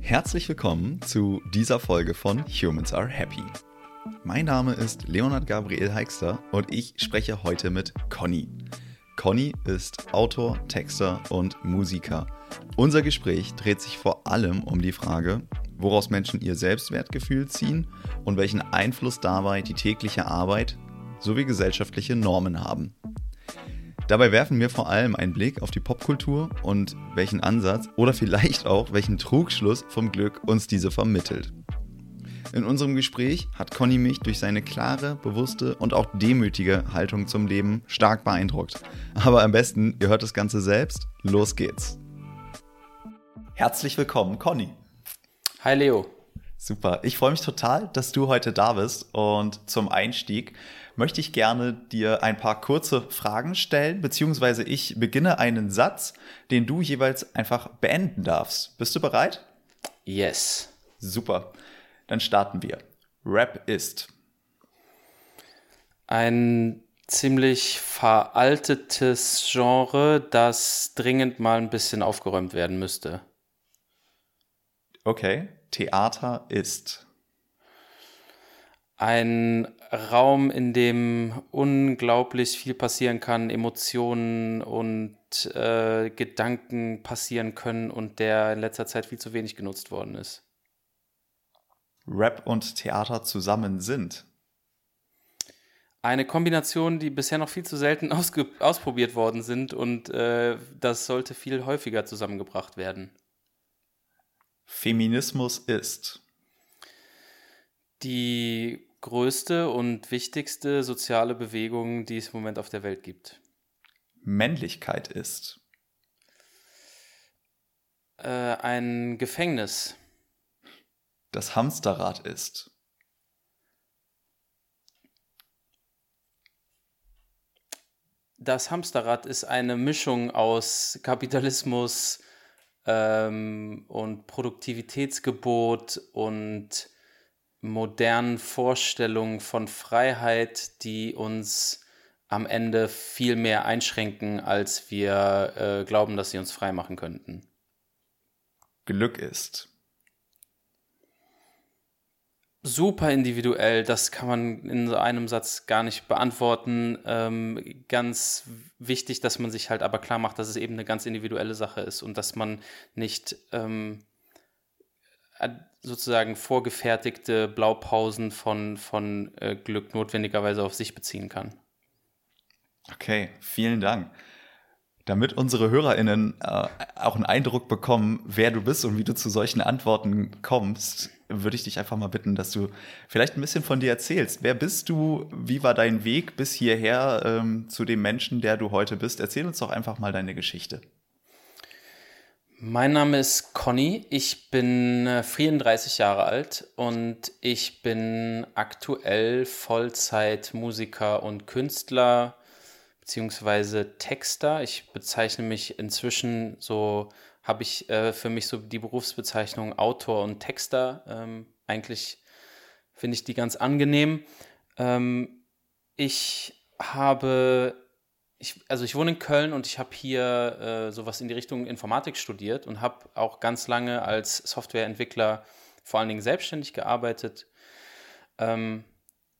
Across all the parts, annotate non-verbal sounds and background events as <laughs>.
Herzlich willkommen zu dieser Folge von Humans Are Happy. Mein Name ist Leonard Gabriel Heixter und ich spreche heute mit Conny. Conny ist Autor, Texter und Musiker. Unser Gespräch dreht sich vor allem um die Frage, woraus Menschen ihr Selbstwertgefühl ziehen und welchen Einfluss dabei die tägliche Arbeit sowie gesellschaftliche Normen haben. Dabei werfen wir vor allem einen Blick auf die Popkultur und welchen Ansatz oder vielleicht auch welchen Trugschluss vom Glück uns diese vermittelt. In unserem Gespräch hat Conny mich durch seine klare, bewusste und auch demütige Haltung zum Leben stark beeindruckt. Aber am besten, ihr hört das Ganze selbst. Los geht's. Herzlich willkommen, Conny. Hi Leo. Super. Ich freue mich total, dass du heute da bist. Und zum Einstieg möchte ich gerne dir ein paar kurze Fragen stellen, beziehungsweise ich beginne einen Satz, den du jeweils einfach beenden darfst. Bist du bereit? Yes. Super. Dann starten wir. Rap ist ein ziemlich veraltetes Genre, das dringend mal ein bisschen aufgeräumt werden müsste. Okay. Theater ist ein Raum, in dem unglaublich viel passieren kann, Emotionen und äh, Gedanken passieren können und der in letzter Zeit viel zu wenig genutzt worden ist. Rap und Theater zusammen sind. Eine Kombination, die bisher noch viel zu selten <laughs> ausprobiert worden sind und äh, das sollte viel häufiger zusammengebracht werden. Feminismus ist die größte und wichtigste soziale Bewegung, die es im Moment auf der Welt gibt. Männlichkeit ist äh, ein Gefängnis. Das Hamsterrad ist Das Hamsterrad ist eine Mischung aus Kapitalismus ähm, und Produktivitätsgebot und modernen Vorstellungen von Freiheit, die uns am Ende viel mehr einschränken, als wir äh, glauben, dass sie uns frei machen könnten. Glück ist. Super individuell, das kann man in so einem Satz gar nicht beantworten. Ähm, ganz wichtig, dass man sich halt aber klar macht, dass es eben eine ganz individuelle Sache ist und dass man nicht ähm, sozusagen vorgefertigte Blaupausen von, von äh, Glück notwendigerweise auf sich beziehen kann. Okay, vielen Dank. Damit unsere HörerInnen äh, auch einen Eindruck bekommen, wer du bist und wie du zu solchen Antworten kommst, würde ich dich einfach mal bitten, dass du vielleicht ein bisschen von dir erzählst. Wer bist du? Wie war dein Weg bis hierher ähm, zu dem Menschen, der du heute bist? Erzähl uns doch einfach mal deine Geschichte. Mein Name ist Conny, ich bin 34 äh, Jahre alt und ich bin aktuell Vollzeitmusiker und Künstler beziehungsweise Texter. Ich bezeichne mich inzwischen so, habe ich äh, für mich so die Berufsbezeichnung Autor und Texter. Ähm, eigentlich finde ich die ganz angenehm. Ähm, ich habe ich, also ich wohne in Köln und ich habe hier äh, sowas in die Richtung Informatik studiert und habe auch ganz lange als Softwareentwickler vor allen Dingen selbstständig gearbeitet. Ähm,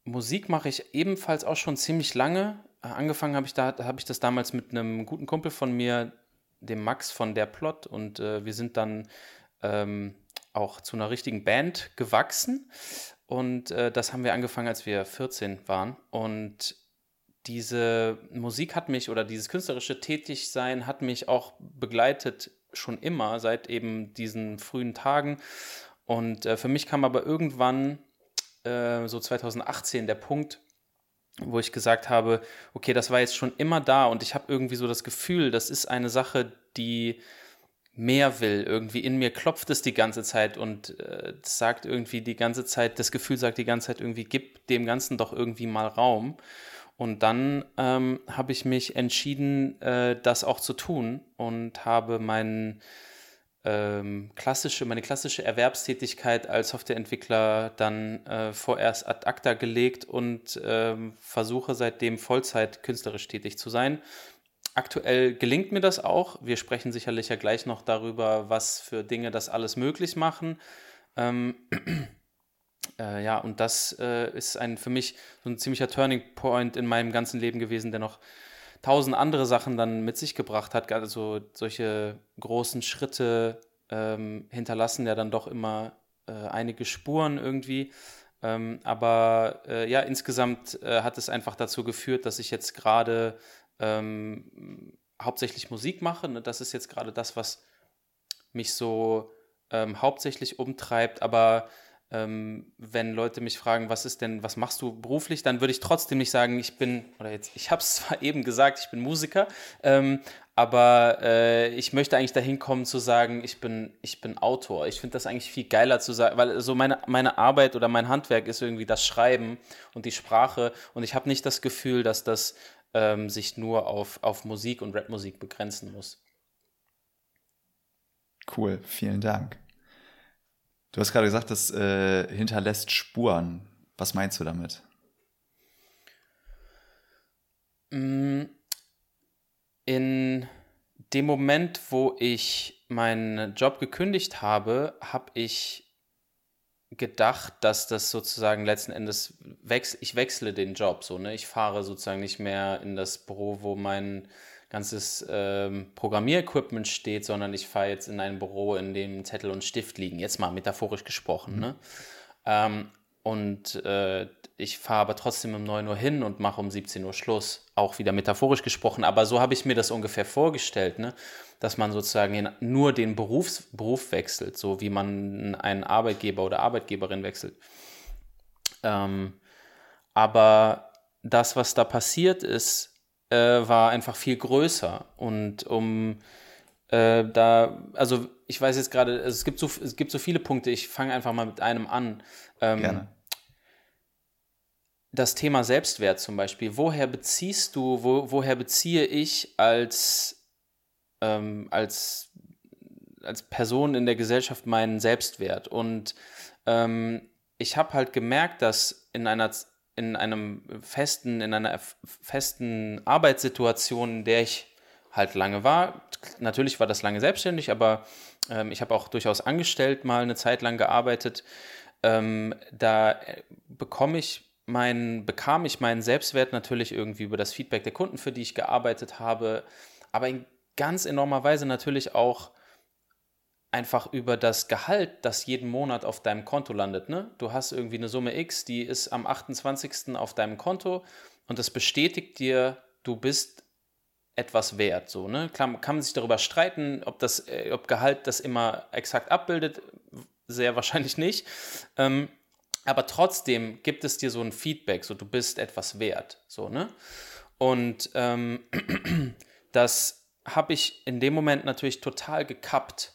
Musik mache ich ebenfalls auch schon ziemlich lange. Äh, angefangen habe ich da, habe ich das damals mit einem guten Kumpel von mir, dem Max von der Plot, und äh, wir sind dann ähm, auch zu einer richtigen Band gewachsen. Und äh, das haben wir angefangen, als wir 14 waren. Und diese Musik hat mich oder dieses künstlerische Tätigsein hat mich auch begleitet schon immer seit eben diesen frühen Tagen. Und äh, für mich kam aber irgendwann äh, so 2018 der Punkt, wo ich gesagt habe, okay, das war jetzt schon immer da und ich habe irgendwie so das Gefühl, das ist eine Sache, die mehr will. Irgendwie in mir klopft es die ganze Zeit und äh, sagt irgendwie die ganze Zeit, das Gefühl sagt die ganze Zeit irgendwie, gib dem Ganzen doch irgendwie mal Raum. Und dann ähm, habe ich mich entschieden, äh, das auch zu tun und habe mein, ähm, klassische, meine klassische Erwerbstätigkeit als Softwareentwickler dann äh, vorerst ad acta gelegt und ähm, versuche seitdem Vollzeit künstlerisch tätig zu sein. aktuell gelingt mir das auch. Wir sprechen sicherlich ja gleich noch darüber, was für Dinge das alles möglich machen. Ähm, äh, ja, und das äh, ist ein für mich so ein ziemlicher Turning Point in meinem ganzen Leben gewesen, der noch tausend andere Sachen dann mit sich gebracht hat. Also solche großen Schritte ähm, hinterlassen ja dann doch immer äh, einige Spuren irgendwie. Ähm, aber äh, ja, insgesamt äh, hat es einfach dazu geführt, dass ich jetzt gerade ähm, hauptsächlich Musik mache. Ne? Das ist jetzt gerade das, was mich so ähm, hauptsächlich umtreibt. Aber ähm, wenn Leute mich fragen, was ist denn, was machst du beruflich, dann würde ich trotzdem nicht sagen, ich bin, oder jetzt, ich habe es <laughs> zwar eben gesagt, ich bin Musiker, ähm, aber äh, ich möchte eigentlich dahin kommen zu sagen, ich bin, ich bin Autor. Ich finde das eigentlich viel geiler zu sagen, weil so meine, meine Arbeit oder mein Handwerk ist irgendwie das Schreiben und die Sprache und ich habe nicht das Gefühl, dass das ähm, sich nur auf, auf Musik und Rapmusik begrenzen muss. Cool, vielen Dank. Du hast gerade gesagt, das äh, hinterlässt Spuren. Was meinst du damit? Mm, in dem Moment, wo ich meinen Job gekündigt habe, habe ich gedacht, dass das sozusagen letzten Endes wechsel, ich wechsle den Job so, ne? Ich fahre sozusagen nicht mehr in das Büro, wo mein ganzes ähm, Programmierequipment steht, sondern ich fahre jetzt in ein Büro, in dem Zettel und Stift liegen. Jetzt mal metaphorisch gesprochen. Mhm. Ne? Ähm, und äh, ich fahre aber trotzdem um 9 Uhr hin und mache um 17 Uhr Schluss. Auch wieder metaphorisch gesprochen. Aber so habe ich mir das ungefähr vorgestellt, ne? dass man sozusagen nur den Berufs Beruf wechselt, so wie man einen Arbeitgeber oder Arbeitgeberin wechselt. Ähm, aber das, was da passiert ist, äh, war einfach viel größer. Und um äh, da, also ich weiß jetzt gerade, es gibt so, es gibt so viele Punkte, ich fange einfach mal mit einem an. Ähm, Gerne. Das Thema Selbstwert zum Beispiel. Woher beziehst du, wo, woher beziehe ich als, ähm, als, als Person in der Gesellschaft meinen Selbstwert? Und ähm, ich habe halt gemerkt, dass in einer in einem festen, in einer festen Arbeitssituation, in der ich halt lange war. Natürlich war das lange selbstständig, aber ähm, ich habe auch durchaus angestellt mal eine Zeit lang gearbeitet. Ähm, da äh, bekomme ich mein, bekam ich meinen Selbstwert natürlich irgendwie über das Feedback der Kunden, für die ich gearbeitet habe, aber in ganz enormer Weise natürlich auch einfach über das Gehalt, das jeden Monat auf deinem Konto landet. Ne? Du hast irgendwie eine Summe X, die ist am 28. auf deinem Konto und das bestätigt dir, du bist etwas wert. So, ne? Kann, kann man sich darüber streiten, ob, das, äh, ob Gehalt das immer exakt abbildet? Sehr wahrscheinlich nicht. Ähm, aber trotzdem gibt es dir so ein Feedback, so du bist etwas wert. So, ne? Und ähm, <clears throat> das habe ich in dem Moment natürlich total gekappt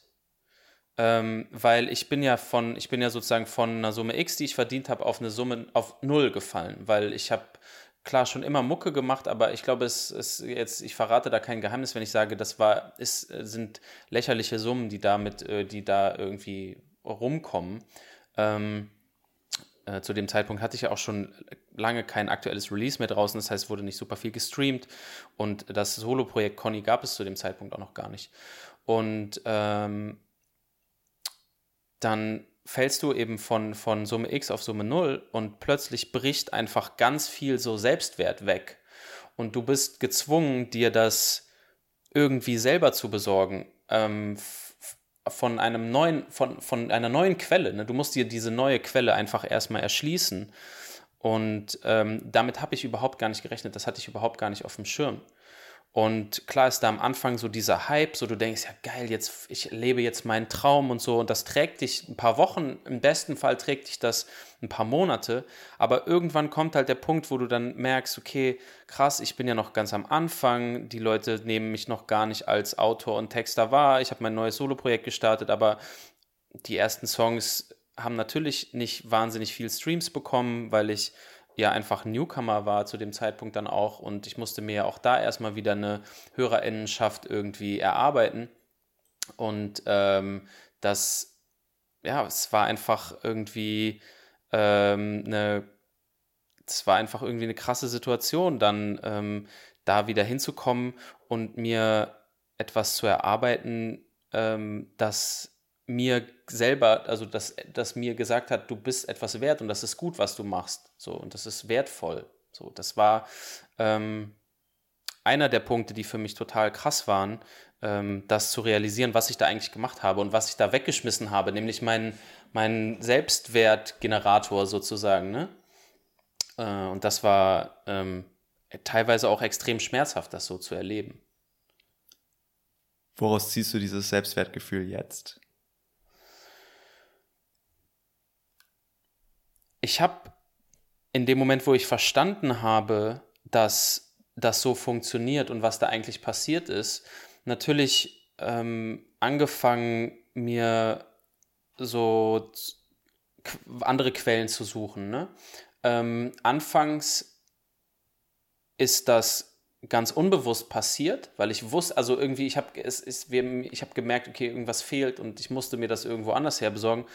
ähm, weil ich bin ja von, ich bin ja sozusagen von einer Summe X, die ich verdient habe, auf eine Summe auf null gefallen, weil ich habe klar schon immer Mucke gemacht, aber ich glaube, es ist jetzt, ich verrate da kein Geheimnis, wenn ich sage, das war, es sind lächerliche Summen, die damit, äh, die da irgendwie rumkommen. Ähm, äh, zu dem Zeitpunkt hatte ich ja auch schon lange kein aktuelles Release mehr draußen, das heißt, wurde nicht super viel gestreamt und das Solo-Projekt Conny gab es zu dem Zeitpunkt auch noch gar nicht. Und ähm, dann fällst du eben von, von Summe X auf Summe 0 und plötzlich bricht einfach ganz viel so Selbstwert weg. Und du bist gezwungen, dir das irgendwie selber zu besorgen. Ähm, von einem neuen, von, von einer neuen Quelle. Ne? Du musst dir diese neue Quelle einfach erstmal erschließen. Und ähm, damit habe ich überhaupt gar nicht gerechnet. Das hatte ich überhaupt gar nicht auf dem Schirm. Und klar ist da am Anfang so dieser Hype, so du denkst, ja geil, jetzt, ich lebe jetzt meinen Traum und so. Und das trägt dich ein paar Wochen, im besten Fall trägt dich das ein paar Monate. Aber irgendwann kommt halt der Punkt, wo du dann merkst, okay, krass, ich bin ja noch ganz am Anfang. Die Leute nehmen mich noch gar nicht als Autor und Texter wahr. Ich habe mein neues Soloprojekt gestartet, aber die ersten Songs haben natürlich nicht wahnsinnig viel Streams bekommen, weil ich ja einfach Newcomer war zu dem Zeitpunkt dann auch und ich musste mir ja auch da erstmal wieder eine Hörerinnenschaft irgendwie erarbeiten. Und ähm, das, ja, es war einfach irgendwie ähm, eine, es war einfach irgendwie eine krasse Situation, dann ähm, da wieder hinzukommen und mir etwas zu erarbeiten, ähm, das mir selber, also das, das mir gesagt hat, du bist etwas wert und das ist gut, was du machst. So, und das ist wertvoll. So, das war ähm, einer der Punkte, die für mich total krass waren, ähm, das zu realisieren, was ich da eigentlich gemacht habe und was ich da weggeschmissen habe, nämlich meinen mein Selbstwertgenerator sozusagen. Ne? Äh, und das war ähm, teilweise auch extrem schmerzhaft, das so zu erleben. Woraus ziehst du dieses Selbstwertgefühl jetzt? Ich habe in dem Moment, wo ich verstanden habe, dass das so funktioniert und was da eigentlich passiert ist, natürlich ähm, angefangen, mir so andere Quellen zu suchen. Ne? Ähm, anfangs ist das ganz unbewusst passiert, weil ich wusste, also irgendwie, ich habe es ist, ich gemerkt, okay, irgendwas fehlt und ich musste mir das irgendwo anders her besorgen.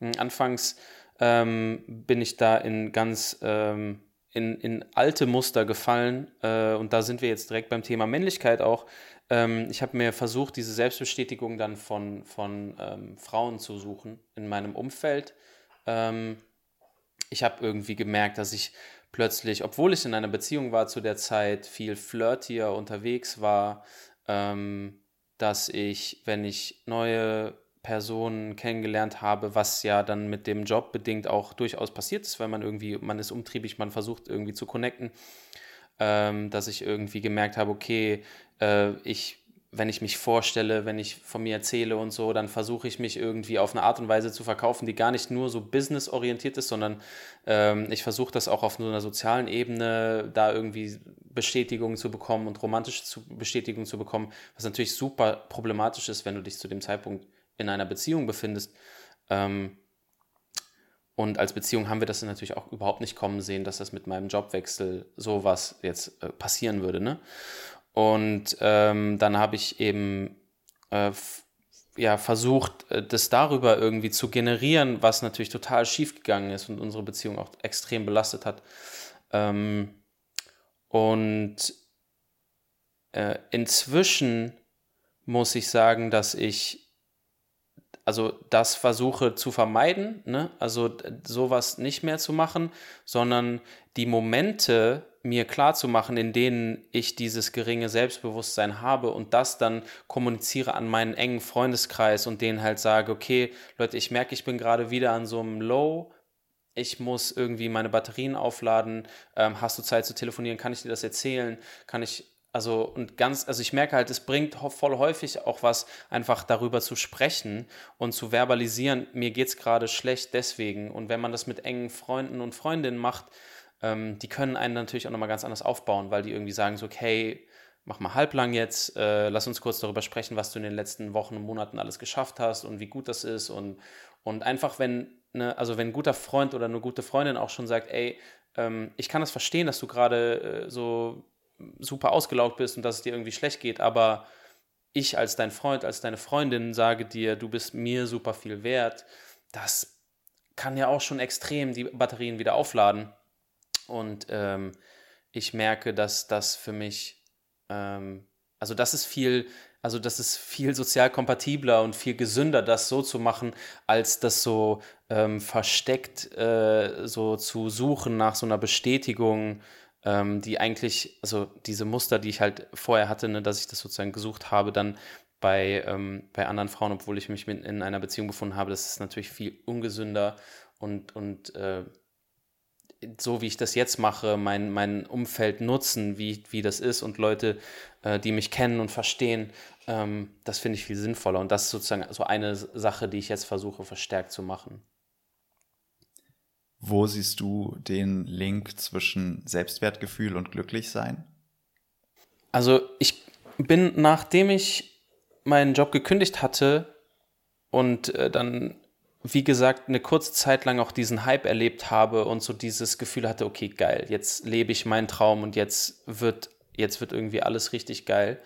Hm, anfangs ähm, bin ich da in ganz ähm, in, in alte Muster gefallen äh, und da sind wir jetzt direkt beim Thema Männlichkeit auch. Ähm, ich habe mir versucht, diese Selbstbestätigung dann von, von ähm, Frauen zu suchen in meinem Umfeld. Ähm, ich habe irgendwie gemerkt, dass ich plötzlich, obwohl ich in einer Beziehung war zu der Zeit, viel flirtier unterwegs war, ähm, dass ich, wenn ich neue Personen kennengelernt habe, was ja dann mit dem Job bedingt auch durchaus passiert ist, weil man irgendwie, man ist umtriebig, man versucht irgendwie zu connecten, ähm, dass ich irgendwie gemerkt habe, okay, äh, ich wenn ich mich vorstelle, wenn ich von mir erzähle und so, dann versuche ich mich irgendwie auf eine Art und Weise zu verkaufen, die gar nicht nur so businessorientiert ist, sondern ähm, ich versuche das auch auf so einer sozialen Ebene, da irgendwie Bestätigung zu bekommen und romantische Bestätigung zu bekommen, was natürlich super problematisch ist, wenn du dich zu dem Zeitpunkt in einer Beziehung befindest. Ähm, und als Beziehung haben wir das natürlich auch überhaupt nicht kommen sehen, dass das mit meinem Jobwechsel sowas jetzt äh, passieren würde. Ne? Und ähm, dann habe ich eben äh, ja, versucht, äh, das darüber irgendwie zu generieren, was natürlich total schief gegangen ist und unsere Beziehung auch extrem belastet hat. Ähm, und äh, inzwischen muss ich sagen, dass ich also das versuche zu vermeiden, ne? also sowas nicht mehr zu machen, sondern die Momente, mir klar zu machen, in denen ich dieses geringe Selbstbewusstsein habe und das dann kommuniziere an meinen engen Freundeskreis und denen halt sage, okay, Leute, ich merke, ich bin gerade wieder an so einem Low, ich muss irgendwie meine Batterien aufladen, ähm, hast du Zeit zu telefonieren, kann ich dir das erzählen, kann ich, also und ganz, also ich merke halt, es bringt voll häufig auch was, einfach darüber zu sprechen und zu verbalisieren, mir geht es gerade schlecht deswegen. Und wenn man das mit engen Freunden und Freundinnen macht, ähm, die können einen natürlich auch nochmal ganz anders aufbauen, weil die irgendwie sagen so, okay, mach mal halblang jetzt, äh, lass uns kurz darüber sprechen, was du in den letzten Wochen und Monaten alles geschafft hast und wie gut das ist. Und, und einfach, wenn, ne, also wenn ein guter Freund oder eine gute Freundin auch schon sagt, ey, ähm, ich kann das verstehen, dass du gerade äh, so super ausgelaugt bist und dass es dir irgendwie schlecht geht, aber ich als dein Freund, als deine Freundin sage dir, du bist mir super viel wert, das kann ja auch schon extrem die Batterien wieder aufladen. Und ähm, ich merke, dass das für mich, ähm, also das ist viel, also das ist viel sozial kompatibler und viel gesünder, das so zu machen, als das so ähm, versteckt äh, so zu suchen nach so einer Bestätigung, ähm, die eigentlich, also diese Muster, die ich halt vorher hatte, ne, dass ich das sozusagen gesucht habe, dann bei, ähm, bei anderen Frauen, obwohl ich mich mit in einer Beziehung befunden habe, das ist natürlich viel ungesünder und, und äh, so wie ich das jetzt mache, mein, mein Umfeld nutzen, wie, wie das ist und Leute, äh, die mich kennen und verstehen, ähm, das finde ich viel sinnvoller. Und das ist sozusagen so eine Sache, die ich jetzt versuche verstärkt zu machen. Wo siehst du den Link zwischen Selbstwertgefühl und Glücklichsein? Also ich bin, nachdem ich meinen Job gekündigt hatte und äh, dann wie gesagt, eine kurze Zeit lang auch diesen Hype erlebt habe und so dieses Gefühl hatte, okay, geil, jetzt lebe ich meinen Traum und jetzt wird, jetzt wird irgendwie alles richtig geil.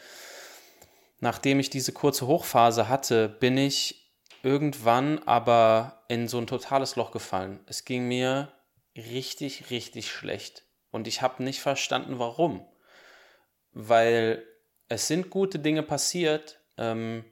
Nachdem ich diese kurze Hochphase hatte, bin ich irgendwann aber in so ein totales Loch gefallen. Es ging mir richtig, richtig schlecht. Und ich habe nicht verstanden, warum. Weil es sind gute Dinge passiert. Ähm,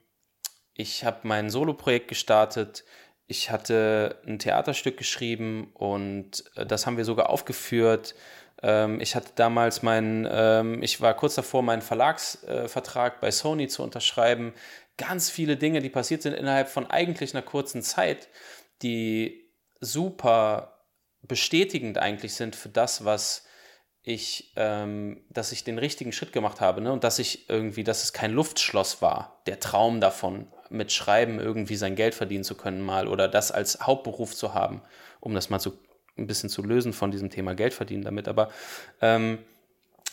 ich habe mein Soloprojekt gestartet. Ich hatte ein Theaterstück geschrieben und äh, das haben wir sogar aufgeführt. Ähm, ich hatte damals meinen, ähm, ich war kurz davor, meinen Verlagsvertrag äh, bei Sony zu unterschreiben. Ganz viele Dinge, die passiert sind innerhalb von eigentlich einer kurzen Zeit, die super bestätigend eigentlich sind für das, was ich, ähm, dass ich den richtigen Schritt gemacht habe ne? und dass ich irgendwie, dass es kein Luftschloss war, der Traum davon, mit Schreiben irgendwie sein Geld verdienen zu können mal oder das als Hauptberuf zu haben, um das mal so ein bisschen zu lösen von diesem Thema Geld verdienen damit. Aber ähm,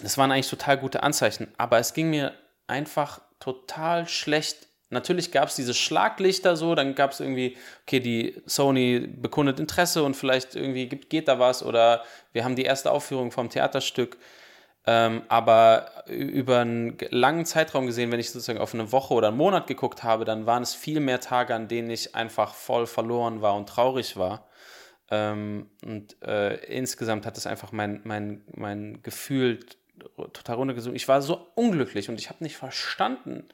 das waren eigentlich total gute Anzeichen. Aber es ging mir einfach total schlecht Natürlich gab es diese Schlaglichter so, dann gab es irgendwie, okay, die Sony bekundet Interesse und vielleicht irgendwie geht, geht da was oder wir haben die erste Aufführung vom Theaterstück. Ähm, aber über einen langen Zeitraum gesehen, wenn ich sozusagen auf eine Woche oder einen Monat geguckt habe, dann waren es viel mehr Tage, an denen ich einfach voll verloren war und traurig war. Ähm, und äh, insgesamt hat es einfach mein, mein, mein Gefühl total runtergesunken. Ich war so unglücklich und ich habe nicht verstanden,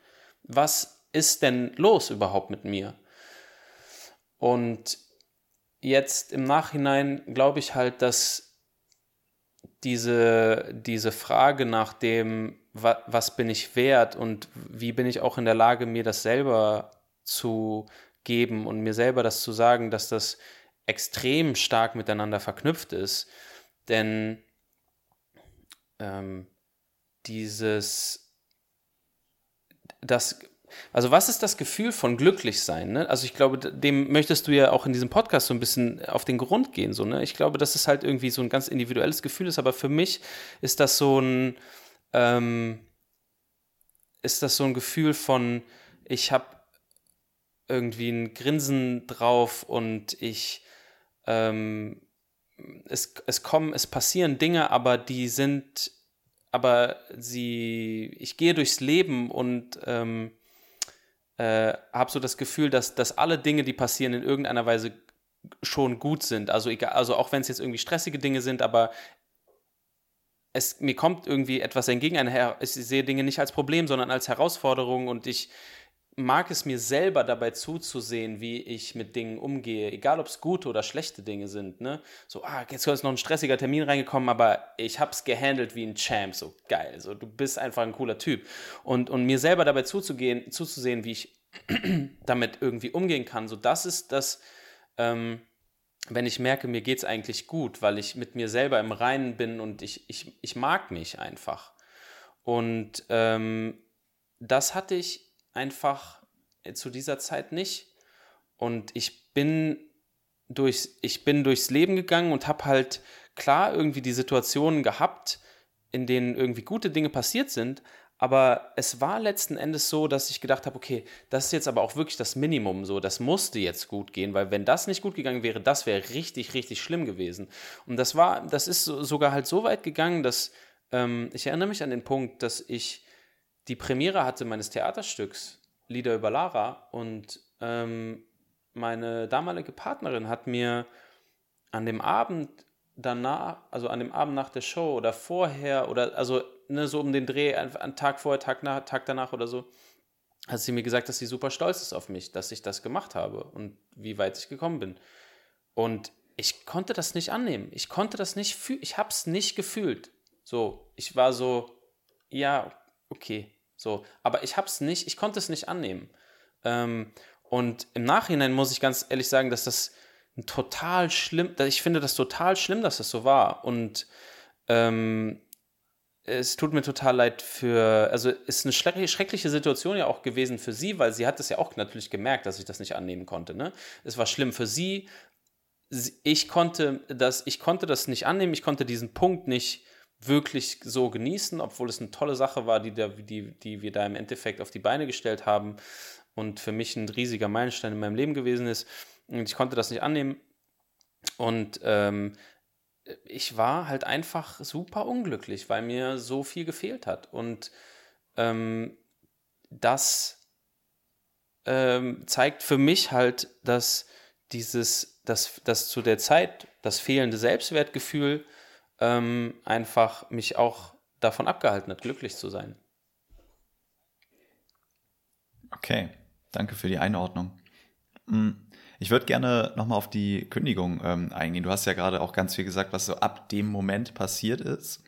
was ist denn los überhaupt mit mir? Und jetzt im Nachhinein glaube ich halt, dass diese, diese Frage nach dem, was bin ich wert und wie bin ich auch in der Lage, mir das selber zu geben und mir selber das zu sagen, dass das extrem stark miteinander verknüpft ist. Denn ähm, dieses, das also was ist das Gefühl von glücklich sein? Ne? Also ich glaube, dem möchtest du ja auch in diesem Podcast so ein bisschen auf den Grund gehen. So, ne? Ich glaube, dass es halt irgendwie so ein ganz individuelles Gefühl ist, aber für mich ist das so ein, ähm, ist das so ein Gefühl von, ich habe irgendwie ein Grinsen drauf und ich, ähm, es, es kommen, es passieren Dinge, aber die sind, aber sie, ich gehe durchs Leben und ähm, äh, habe so das Gefühl, dass, dass alle Dinge, die passieren, in irgendeiner Weise schon gut sind. Also, egal, also auch wenn es jetzt irgendwie stressige Dinge sind, aber es, mir kommt irgendwie etwas entgegen. Ich sehe Dinge nicht als Problem, sondern als Herausforderung und ich mag es mir selber dabei zuzusehen, wie ich mit Dingen umgehe, egal ob es gute oder schlechte Dinge sind. Ne? So, ah, jetzt ist noch ein stressiger Termin reingekommen, aber ich habe es gehandelt wie ein Champ, so geil. So, du bist einfach ein cooler Typ. Und, und mir selber dabei zuzugehen, zuzusehen, wie ich <clears throat> damit irgendwie umgehen kann, so das ist das, ähm, wenn ich merke, mir geht es eigentlich gut, weil ich mit mir selber im Reinen bin und ich, ich, ich mag mich einfach. Und ähm, das hatte ich einfach zu dieser Zeit nicht. Und ich bin durchs, ich bin durchs Leben gegangen und habe halt klar irgendwie die Situationen gehabt, in denen irgendwie gute Dinge passiert sind, aber es war letzten Endes so, dass ich gedacht habe, okay, das ist jetzt aber auch wirklich das Minimum so, das musste jetzt gut gehen, weil wenn das nicht gut gegangen wäre, das wäre richtig, richtig schlimm gewesen. Und das war, das ist sogar halt so weit gegangen, dass ähm, ich erinnere mich an den Punkt, dass ich die Premiere hatte meines Theaterstücks Lieder über Lara und ähm, meine damalige Partnerin hat mir an dem Abend danach, also an dem Abend nach der Show oder vorher oder also ne, so um den Dreh, einen Tag vorher, Tag, nach, Tag danach oder so, hat sie mir gesagt, dass sie super stolz ist auf mich, dass ich das gemacht habe und wie weit ich gekommen bin. Und ich konnte das nicht annehmen. Ich konnte das nicht fühlen. Ich habe es nicht gefühlt. So, ich war so, ja, okay, so, aber ich habe es nicht, ich konnte es nicht annehmen. Ähm, und im Nachhinein muss ich ganz ehrlich sagen, dass das total schlimm, ich finde das total schlimm, dass das so war. Und ähm, es tut mir total leid für, also ist eine schreckliche Situation ja auch gewesen für sie, weil sie hat es ja auch natürlich gemerkt, dass ich das nicht annehmen konnte. Ne? Es war schlimm für sie. Ich konnte das, ich konnte das nicht annehmen, ich konnte diesen Punkt nicht wirklich so genießen, obwohl es eine tolle Sache war, die, da, die, die wir da im Endeffekt auf die Beine gestellt haben und für mich ein riesiger Meilenstein in meinem Leben gewesen ist. Und ich konnte das nicht annehmen. Und ähm, ich war halt einfach super unglücklich, weil mir so viel gefehlt hat. Und ähm, das ähm, zeigt für mich halt, dass dieses, dass, dass zu der Zeit das fehlende Selbstwertgefühl ähm, einfach mich auch davon abgehalten hat, glücklich zu sein. Okay, danke für die Einordnung. Hm, ich würde gerne nochmal auf die Kündigung ähm, eingehen. Du hast ja gerade auch ganz viel gesagt, was so ab dem Moment passiert ist.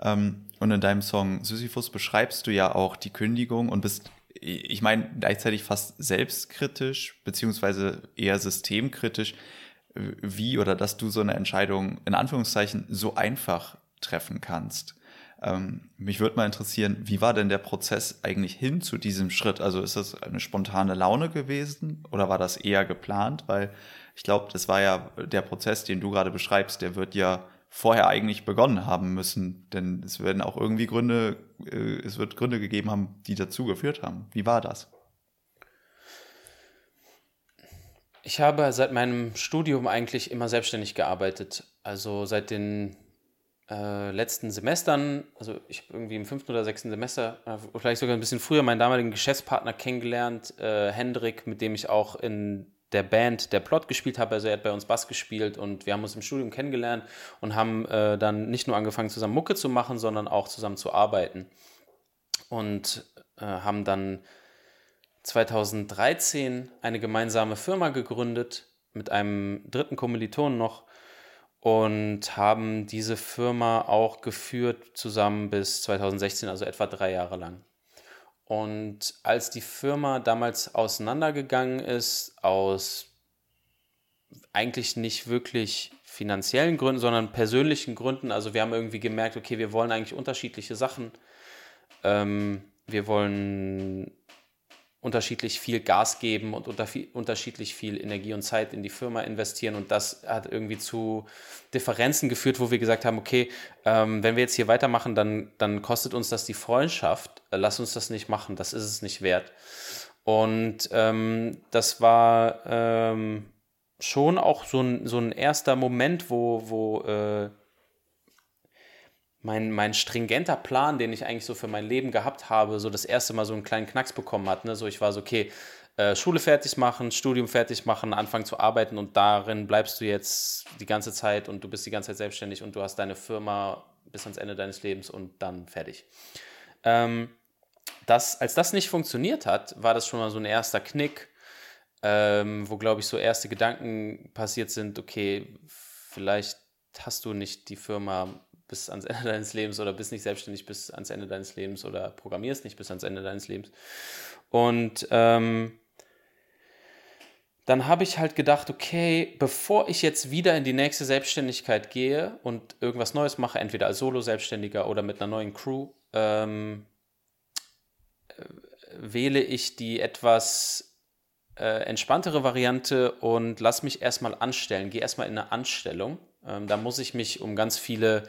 Ähm, und in deinem Song Sisyphus beschreibst du ja auch die Kündigung und bist, ich meine, gleichzeitig fast selbstkritisch, beziehungsweise eher systemkritisch, wie oder dass du so eine Entscheidung in Anführungszeichen so einfach treffen kannst. Ähm, mich würde mal interessieren, wie war denn der Prozess eigentlich hin zu diesem Schritt? Also ist das eine spontane Laune gewesen oder war das eher geplant? Weil ich glaube, das war ja der Prozess, den du gerade beschreibst, der wird ja vorher eigentlich begonnen haben müssen, denn es werden auch irgendwie Gründe, äh, es wird Gründe gegeben haben, die dazu geführt haben. Wie war das? Ich habe seit meinem Studium eigentlich immer selbstständig gearbeitet. Also seit den äh, letzten Semestern, also ich habe irgendwie im fünften oder sechsten Semester, äh, vielleicht sogar ein bisschen früher, meinen damaligen Geschäftspartner kennengelernt, äh, Hendrik, mit dem ich auch in der Band der Plot gespielt habe. Also er hat bei uns Bass gespielt und wir haben uns im Studium kennengelernt und haben äh, dann nicht nur angefangen, zusammen Mucke zu machen, sondern auch zusammen zu arbeiten. Und äh, haben dann 2013 eine gemeinsame Firma gegründet mit einem dritten Kommiliton noch und haben diese Firma auch geführt zusammen bis 2016, also etwa drei Jahre lang. Und als die Firma damals auseinandergegangen ist, aus eigentlich nicht wirklich finanziellen Gründen, sondern persönlichen Gründen, also wir haben irgendwie gemerkt, okay, wir wollen eigentlich unterschiedliche Sachen. Ähm, wir wollen unterschiedlich viel Gas geben und unter viel, unterschiedlich viel Energie und Zeit in die Firma investieren. Und das hat irgendwie zu Differenzen geführt, wo wir gesagt haben, okay, ähm, wenn wir jetzt hier weitermachen, dann, dann kostet uns das die Freundschaft. Äh, lass uns das nicht machen, das ist es nicht wert. Und ähm, das war ähm, schon auch so ein, so ein erster Moment, wo, wo äh, mein, mein stringenter Plan, den ich eigentlich so für mein Leben gehabt habe, so das erste Mal so einen kleinen Knacks bekommen hat. Ne? So ich war so, okay, äh, Schule fertig machen, Studium fertig machen, anfangen zu arbeiten und darin bleibst du jetzt die ganze Zeit und du bist die ganze Zeit selbstständig und du hast deine Firma bis ans Ende deines Lebens und dann fertig. Ähm, das, als das nicht funktioniert hat, war das schon mal so ein erster Knick, ähm, wo, glaube ich, so erste Gedanken passiert sind, okay, vielleicht hast du nicht die Firma bis ans Ende deines Lebens oder bist nicht selbstständig bis ans Ende deines Lebens oder programmierst nicht bis ans Ende deines Lebens. Und ähm, dann habe ich halt gedacht, okay, bevor ich jetzt wieder in die nächste Selbstständigkeit gehe und irgendwas Neues mache, entweder als Solo-Selbstständiger oder mit einer neuen Crew, ähm, äh, wähle ich die etwas äh, entspanntere Variante und lass mich erstmal anstellen. Gehe erstmal in eine Anstellung. Ähm, da muss ich mich um ganz viele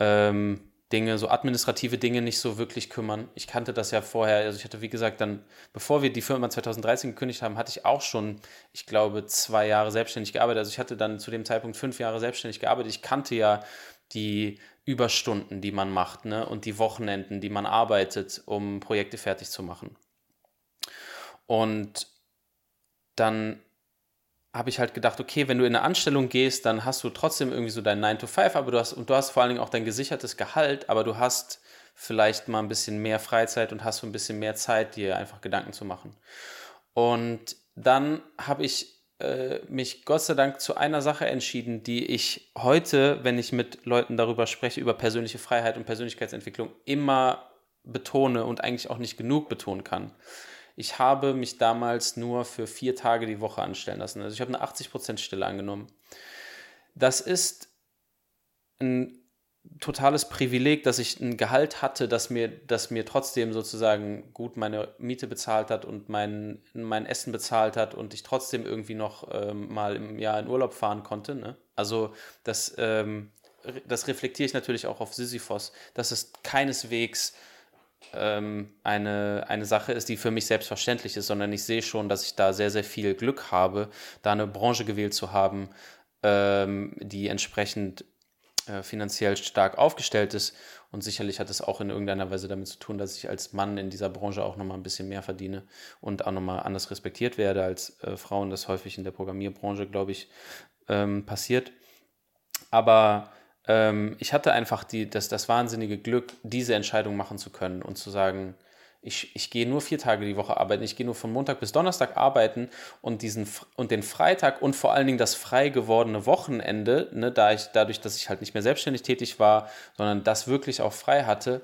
ähm, Dinge, so administrative Dinge nicht so wirklich kümmern. Ich kannte das ja vorher, also ich hatte, wie gesagt, dann, bevor wir die Firma 2013 gekündigt haben, hatte ich auch schon, ich glaube, zwei Jahre selbstständig gearbeitet. Also ich hatte dann zu dem Zeitpunkt fünf Jahre selbstständig gearbeitet. Ich kannte ja die Überstunden, die man macht, ne? und die Wochenenden, die man arbeitet, um Projekte fertig zu machen. Und dann habe ich halt gedacht, okay, wenn du in eine Anstellung gehst, dann hast du trotzdem irgendwie so dein 9 to 5, aber du hast, und du hast vor allen Dingen auch dein gesichertes Gehalt, aber du hast vielleicht mal ein bisschen mehr Freizeit und hast so ein bisschen mehr Zeit, dir einfach Gedanken zu machen. Und dann habe ich äh, mich Gott sei Dank zu einer Sache entschieden, die ich heute, wenn ich mit Leuten darüber spreche, über persönliche Freiheit und Persönlichkeitsentwicklung, immer betone und eigentlich auch nicht genug betonen kann ich habe mich damals nur für vier Tage die Woche anstellen lassen. Also ich habe eine 80% Stelle angenommen. Das ist ein totales Privileg, dass ich ein Gehalt hatte, das mir, das mir trotzdem sozusagen gut meine Miete bezahlt hat und mein, mein Essen bezahlt hat und ich trotzdem irgendwie noch ähm, mal im Jahr in Urlaub fahren konnte. Ne? Also das, ähm, das reflektiere ich natürlich auch auf Sisyphos. Das ist keineswegs ähm, eine, eine Sache ist, die für mich selbstverständlich ist, sondern ich sehe schon, dass ich da sehr, sehr viel Glück habe, da eine Branche gewählt zu haben, ähm, die entsprechend äh, finanziell stark aufgestellt ist. Und sicherlich hat es auch in irgendeiner Weise damit zu tun, dass ich als Mann in dieser Branche auch nochmal ein bisschen mehr verdiene und auch nochmal anders respektiert werde als äh, Frauen. Das häufig in der Programmierbranche, glaube ich, ähm, passiert. Aber ähm, ich hatte einfach die, das, das wahnsinnige Glück, diese Entscheidung machen zu können und zu sagen, ich, ich gehe nur vier Tage die Woche arbeiten, ich gehe nur von Montag bis Donnerstag arbeiten und, diesen, und den Freitag und vor allen Dingen das frei gewordene Wochenende, ne, da ich, dadurch, dass ich halt nicht mehr selbstständig tätig war, sondern das wirklich auch frei hatte,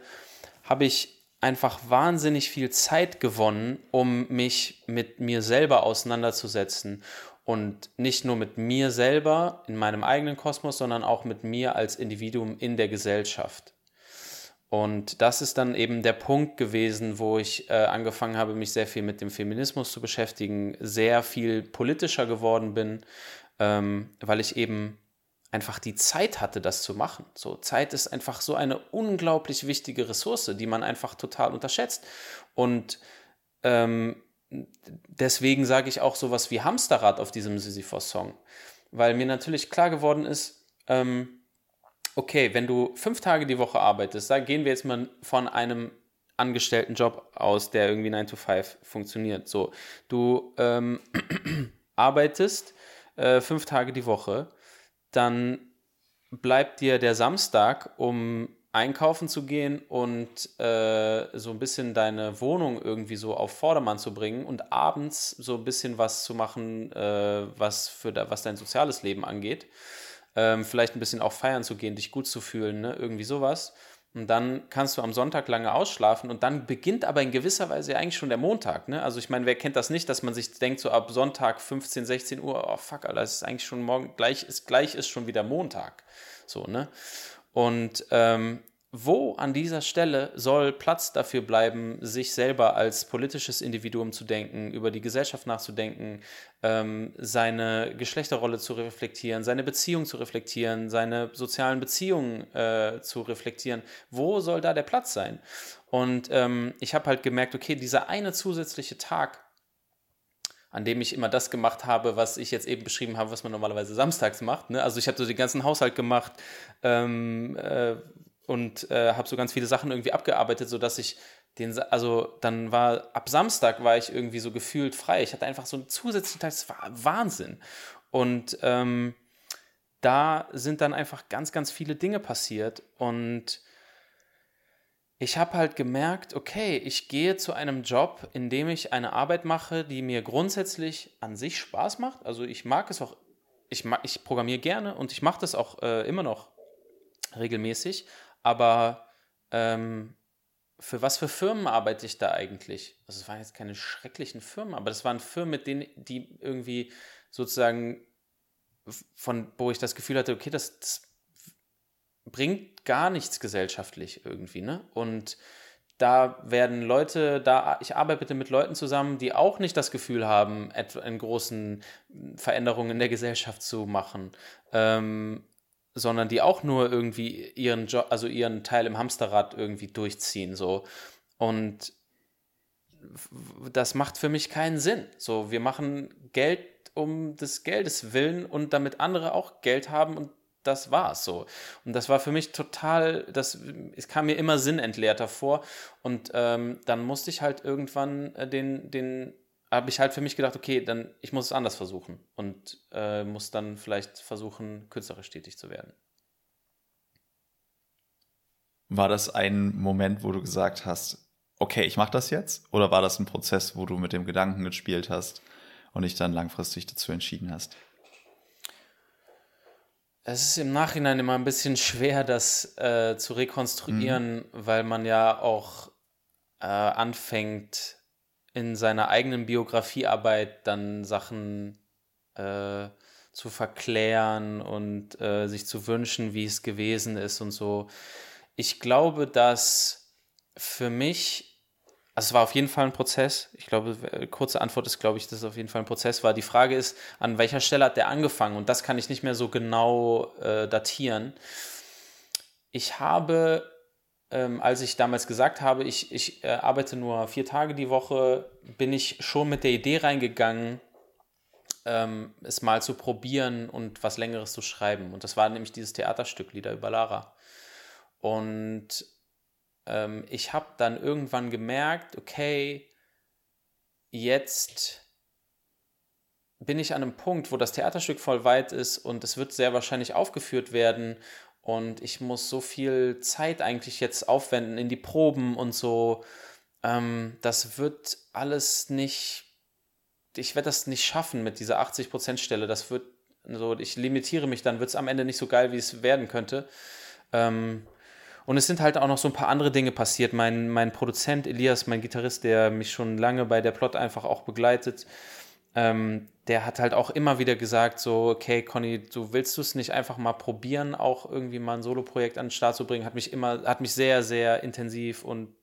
habe ich einfach wahnsinnig viel Zeit gewonnen, um mich mit mir selber auseinanderzusetzen. Und nicht nur mit mir selber in meinem eigenen Kosmos, sondern auch mit mir als Individuum in der Gesellschaft. Und das ist dann eben der Punkt gewesen, wo ich äh, angefangen habe, mich sehr viel mit dem Feminismus zu beschäftigen, sehr viel politischer geworden bin, ähm, weil ich eben einfach die Zeit hatte, das zu machen. So Zeit ist einfach so eine unglaublich wichtige Ressource, die man einfach total unterschätzt. Und ähm, deswegen sage ich auch sowas wie Hamsterrad auf diesem Sisyphos-Song, weil mir natürlich klar geworden ist, ähm, okay, wenn du fünf Tage die Woche arbeitest, da gehen wir jetzt mal von einem angestellten Job aus, der irgendwie 9 to 5 funktioniert. So, du ähm, <clears throat> arbeitest äh, fünf Tage die Woche, dann bleibt dir der Samstag, um einkaufen zu gehen und äh, so ein bisschen deine Wohnung irgendwie so auf Vordermann zu bringen und abends so ein bisschen was zu machen, äh, was, für da, was dein soziales Leben angeht ähm, vielleicht ein bisschen auch feiern zu gehen, dich gut zu fühlen, ne? irgendwie sowas. Und dann kannst du am Sonntag lange ausschlafen und dann beginnt aber in gewisser Weise eigentlich schon der Montag. Ne? Also ich meine, wer kennt das nicht, dass man sich denkt, so ab Sonntag 15, 16 Uhr, oh fuck, Alter, es ist eigentlich schon morgen, gleich ist, gleich ist schon wieder Montag. So, ne? Und ähm, wo an dieser Stelle soll Platz dafür bleiben, sich selber als politisches Individuum zu denken, über die Gesellschaft nachzudenken, ähm, seine Geschlechterrolle zu reflektieren, seine Beziehung zu reflektieren, seine sozialen Beziehungen äh, zu reflektieren? Wo soll da der Platz sein? Und ähm, ich habe halt gemerkt, okay, dieser eine zusätzliche Tag, an dem ich immer das gemacht habe, was ich jetzt eben beschrieben habe, was man normalerweise samstags macht. Ne? Also ich habe so den ganzen Haushalt gemacht, ähm, äh, und äh, habe so ganz viele Sachen irgendwie abgearbeitet, sodass ich den, also dann war, ab Samstag war ich irgendwie so gefühlt frei. Ich hatte einfach so einen zusätzlichen Tag, das war Wahnsinn. Und ähm, da sind dann einfach ganz, ganz viele Dinge passiert und ich habe halt gemerkt, okay, ich gehe zu einem Job, in dem ich eine Arbeit mache, die mir grundsätzlich an sich Spaß macht. Also ich mag es auch, ich, ich programmiere gerne und ich mache das auch äh, immer noch regelmäßig. Aber ähm, für was für Firmen arbeite ich da eigentlich? Also es waren jetzt keine schrecklichen Firmen, aber das waren Firmen, mit denen, die irgendwie sozusagen von, wo ich das Gefühl hatte, okay, das, das bringt gar nichts gesellschaftlich irgendwie, ne? Und da werden Leute, da ich arbeite mit Leuten zusammen, die auch nicht das Gefühl haben, einen großen Veränderungen in der Gesellschaft zu machen. Ähm, sondern die auch nur irgendwie ihren Job, also ihren Teil im Hamsterrad irgendwie durchziehen, so. Und das macht für mich keinen Sinn. So, wir machen Geld um des Geldes willen und damit andere auch Geld haben und das war's so. Und das war für mich total, das, es kam mir immer sinnentleerter vor. Und ähm, dann musste ich halt irgendwann äh, den, den habe ich halt für mich gedacht, okay, dann ich muss es anders versuchen und äh, muss dann vielleicht versuchen, künstlerisch tätig zu werden. War das ein Moment, wo du gesagt hast, okay, ich mache das jetzt? Oder war das ein Prozess, wo du mit dem Gedanken gespielt hast und dich dann langfristig dazu entschieden hast? Es ist im Nachhinein immer ein bisschen schwer, das äh, zu rekonstruieren, mhm. weil man ja auch äh, anfängt, in seiner eigenen Biografiearbeit dann Sachen äh, zu verklären und äh, sich zu wünschen, wie es gewesen ist und so. Ich glaube, dass für mich, also es war auf jeden Fall ein Prozess. Ich glaube, äh, kurze Antwort ist, glaube ich, dass es auf jeden Fall ein Prozess war. Die Frage ist, an welcher Stelle hat der angefangen? Und das kann ich nicht mehr so genau äh, datieren. Ich habe ähm, als ich damals gesagt habe, ich, ich äh, arbeite nur vier Tage die Woche, bin ich schon mit der Idee reingegangen, ähm, es mal zu probieren und was Längeres zu schreiben. Und das war nämlich dieses Theaterstück Lieder über Lara. Und ähm, ich habe dann irgendwann gemerkt, okay, jetzt bin ich an einem Punkt, wo das Theaterstück voll weit ist und es wird sehr wahrscheinlich aufgeführt werden und ich muss so viel Zeit eigentlich jetzt aufwenden in die Proben und so. ähm, das wird alles nicht, ich werde das nicht schaffen mit dieser 80% Stelle. Das wird so, ich limitiere mich, dann wird es am Ende nicht so geil, wie es werden könnte. Ähm, und es sind halt auch noch so ein paar andere Dinge passiert. Mein, mein Produzent Elias, mein Gitarrist, der mich schon lange bei der Plot einfach auch begleitet, ähm, der hat halt auch immer wieder gesagt, so, okay, Conny, du willst du es nicht einfach mal probieren, auch irgendwie mal ein Solo-Projekt an den Start zu bringen, hat mich immer, hat mich sehr, sehr intensiv und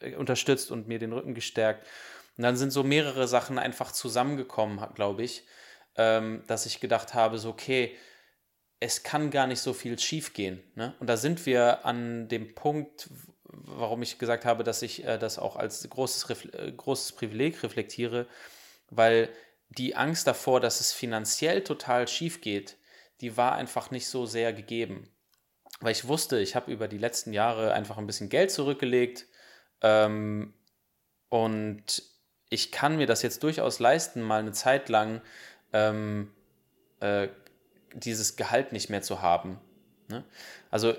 äh, unterstützt und mir den Rücken gestärkt. Und dann sind so mehrere Sachen einfach zusammengekommen, glaube ich, ähm, dass ich gedacht habe, so, okay, es kann gar nicht so viel schiefgehen. Ne? Und da sind wir an dem Punkt, warum ich gesagt habe, dass ich äh, das auch als großes, äh, großes Privileg reflektiere, weil die Angst davor, dass es finanziell total schief geht, die war einfach nicht so sehr gegeben. Weil ich wusste, ich habe über die letzten Jahre einfach ein bisschen Geld zurückgelegt ähm, und ich kann mir das jetzt durchaus leisten, mal eine Zeit lang ähm, äh, dieses Gehalt nicht mehr zu haben. Ne? Also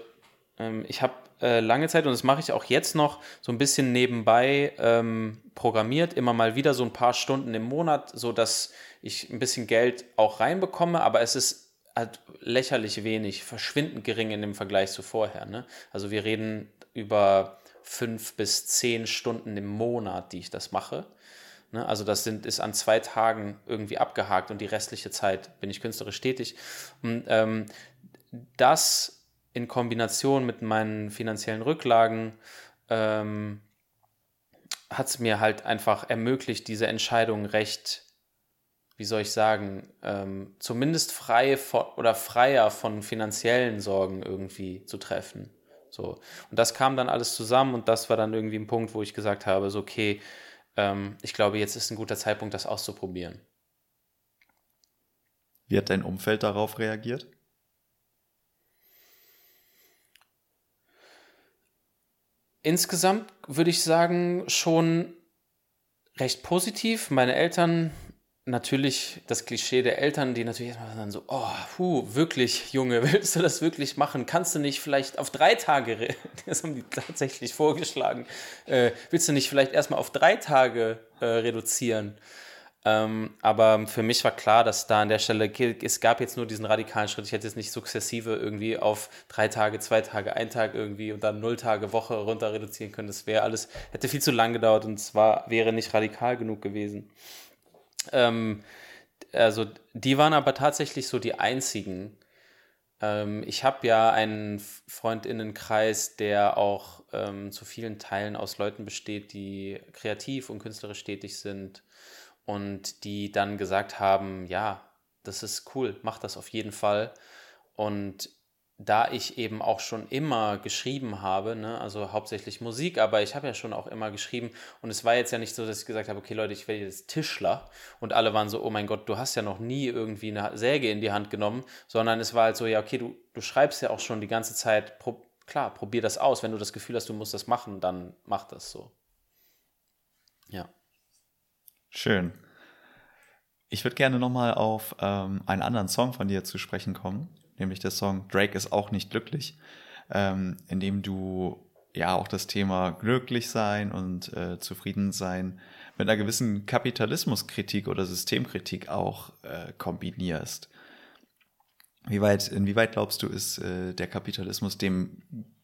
ähm, ich habe äh, lange Zeit, und das mache ich auch jetzt noch, so ein bisschen nebenbei ähm, programmiert, immer mal wieder so ein paar Stunden im Monat, sodass ich ein bisschen Geld auch reinbekomme, aber es ist halt lächerlich wenig, verschwindend gering in dem Vergleich zu vorher. Ne? Also wir reden über fünf bis zehn Stunden im Monat, die ich das mache. Ne? Also das sind, ist an zwei Tagen irgendwie abgehakt und die restliche Zeit bin ich künstlerisch tätig. Und ähm, das in Kombination mit meinen finanziellen Rücklagen ähm, hat es mir halt einfach ermöglicht, diese Entscheidung recht, wie soll ich sagen, ähm, zumindest frei von, oder freier von finanziellen Sorgen irgendwie zu treffen. So. Und das kam dann alles zusammen und das war dann irgendwie ein Punkt, wo ich gesagt habe, so okay, ähm, ich glaube, jetzt ist ein guter Zeitpunkt, das auszuprobieren. Wie hat dein Umfeld darauf reagiert? Insgesamt würde ich sagen, schon recht positiv. Meine Eltern natürlich das Klischee der Eltern, die natürlich erstmal dann so, oh, puh, wirklich, Junge, <laughs> willst du das wirklich machen? Kannst du nicht vielleicht auf drei Tage, <laughs> das haben die tatsächlich vorgeschlagen, äh, willst du nicht vielleicht erstmal auf drei Tage äh, reduzieren? Ähm, aber für mich war klar, dass da an der Stelle, es gab jetzt nur diesen radikalen Schritt. Ich hätte jetzt nicht sukzessive irgendwie auf drei Tage, zwei Tage, ein Tag irgendwie und dann null Tage Woche runter reduzieren können. Das wäre alles, hätte viel zu lang gedauert und es wäre nicht radikal genug gewesen. Ähm, also die waren aber tatsächlich so die einzigen. Ähm, ich habe ja einen Freundinnenkreis, der auch ähm, zu vielen Teilen aus Leuten besteht, die kreativ und künstlerisch tätig sind und die dann gesagt haben, ja, das ist cool, mach das auf jeden Fall. Und da ich eben auch schon immer geschrieben habe, ne, also hauptsächlich Musik, aber ich habe ja schon auch immer geschrieben und es war jetzt ja nicht so, dass ich gesagt habe, okay Leute, ich werde jetzt Tischler und alle waren so, oh mein Gott, du hast ja noch nie irgendwie eine Säge in die Hand genommen, sondern es war halt so, ja okay, du, du schreibst ja auch schon die ganze Zeit, pro, klar, probier das aus, wenn du das Gefühl hast, du musst das machen, dann mach das so. Ja. Schön. Ich würde gerne nochmal auf ähm, einen anderen Song von dir zu sprechen kommen nämlich der Song Drake ist auch nicht glücklich, ähm, in dem du ja auch das Thema glücklich sein und äh, zufrieden sein mit einer gewissen Kapitalismuskritik oder Systemkritik auch äh, kombinierst. Wie weit, inwieweit glaubst du, ist äh, der Kapitalismus dem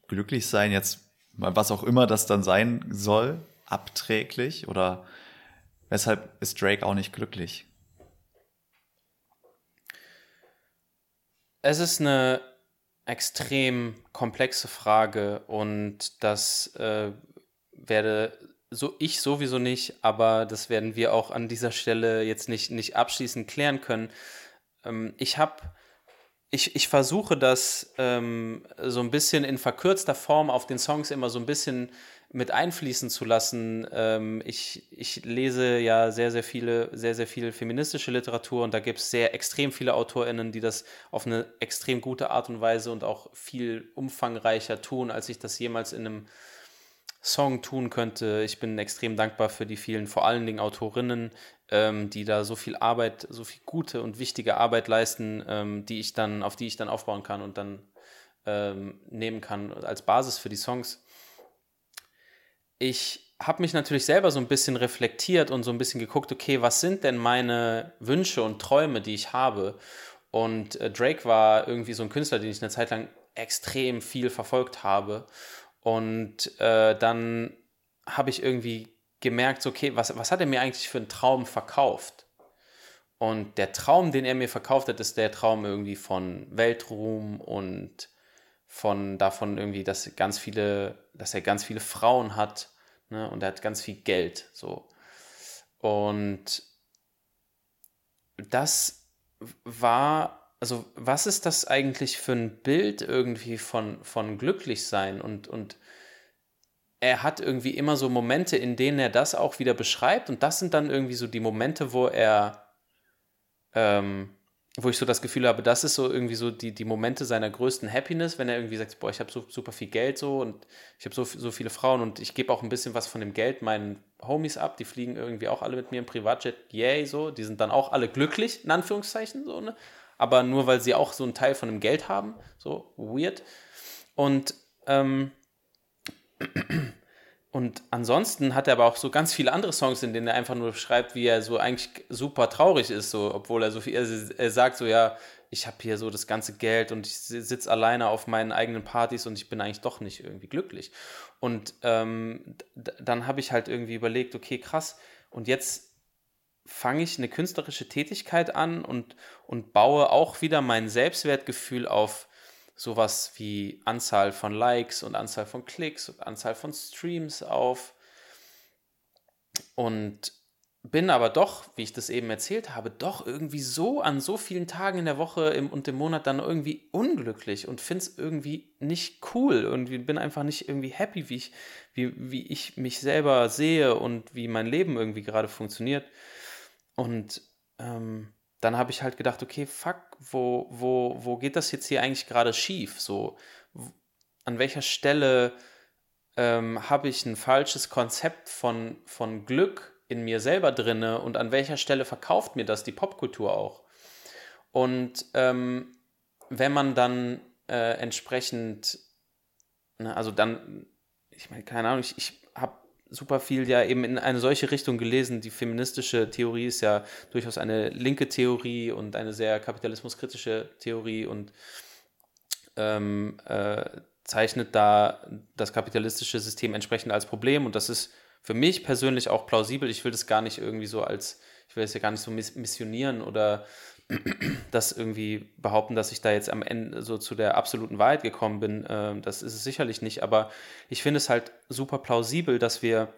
Glücklichsein jetzt, was auch immer das dann sein soll, abträglich? Oder weshalb ist Drake auch nicht glücklich? Es ist eine extrem komplexe Frage und das äh, werde so ich sowieso nicht, aber das werden wir auch an dieser Stelle jetzt nicht, nicht abschließend klären können. Ähm, ich habe ich, ich versuche das ähm, so ein bisschen in verkürzter Form auf den Songs immer so ein bisschen mit einfließen zu lassen. Ähm, ich, ich lese ja sehr, sehr viele, sehr, sehr viel feministische Literatur und da gibt es sehr extrem viele AutorInnen, die das auf eine extrem gute Art und Weise und auch viel umfangreicher tun, als ich das jemals in einem Song tun könnte. Ich bin extrem dankbar für die vielen, vor allen Dingen Autorinnen, ähm, die da so viel Arbeit, so viel gute und wichtige Arbeit leisten, ähm, die ich dann, auf die ich dann aufbauen kann und dann ähm, nehmen kann als Basis für die Songs ich habe mich natürlich selber so ein bisschen reflektiert und so ein bisschen geguckt, okay, was sind denn meine Wünsche und Träume, die ich habe? Und äh, Drake war irgendwie so ein Künstler, den ich eine Zeit lang extrem viel verfolgt habe. Und äh, dann habe ich irgendwie gemerkt, okay, was, was hat er mir eigentlich für einen Traum verkauft? Und der Traum, den er mir verkauft hat, ist der Traum irgendwie von Weltruhm und von davon irgendwie, dass ganz viele, dass er ganz viele Frauen hat, ne? Und er hat ganz viel Geld, so. Und das war, also was ist das eigentlich für ein Bild irgendwie von, von glücklich sein und, und er hat irgendwie immer so Momente, in denen er das auch wieder beschreibt und das sind dann irgendwie so die Momente, wo er, ähm, wo ich so das Gefühl habe, das ist so irgendwie so die, die Momente seiner größten Happiness, wenn er irgendwie sagt, boah, ich habe so super viel Geld so und ich habe so, so viele Frauen und ich gebe auch ein bisschen was von dem Geld meinen Homies ab, die fliegen irgendwie auch alle mit mir im Privatjet, yay, so, die sind dann auch alle glücklich, in Anführungszeichen, so, ne? Aber nur weil sie auch so einen Teil von dem Geld haben, so weird. Und ähm, und ansonsten hat er aber auch so ganz viele andere Songs, in denen er einfach nur schreibt, wie er so eigentlich super traurig ist, so, obwohl er so viel, er, sagt so, ja, ich habe hier so das ganze Geld und ich sitze alleine auf meinen eigenen Partys und ich bin eigentlich doch nicht irgendwie glücklich. Und ähm, dann habe ich halt irgendwie überlegt, okay, krass, und jetzt fange ich eine künstlerische Tätigkeit an und, und baue auch wieder mein Selbstwertgefühl auf sowas wie Anzahl von Likes und Anzahl von Klicks und Anzahl von Streams auf. Und bin aber doch, wie ich das eben erzählt habe, doch irgendwie so an so vielen Tagen in der Woche im, und im Monat dann irgendwie unglücklich und finde es irgendwie nicht cool. Irgendwie bin einfach nicht irgendwie happy, wie ich, wie, wie ich mich selber sehe und wie mein Leben irgendwie gerade funktioniert. Und ähm, dann habe ich halt gedacht, okay, fuck, wo, wo, wo geht das jetzt hier eigentlich gerade schief? So, an welcher Stelle ähm, habe ich ein falsches Konzept von, von Glück in mir selber drinne und an welcher Stelle verkauft mir das die Popkultur auch? Und ähm, wenn man dann äh, entsprechend, ne, also dann, ich meine, keine Ahnung, ich, ich super viel ja eben in eine solche Richtung gelesen. Die feministische Theorie ist ja durchaus eine linke Theorie und eine sehr kapitalismuskritische Theorie und ähm, äh, zeichnet da das kapitalistische System entsprechend als Problem. Und das ist für mich persönlich auch plausibel. Ich will das gar nicht irgendwie so als, ich will es ja gar nicht so missionieren oder das irgendwie behaupten, dass ich da jetzt am Ende so zu der absoluten Wahrheit gekommen bin, äh, das ist es sicherlich nicht. Aber ich finde es halt super plausibel, dass wir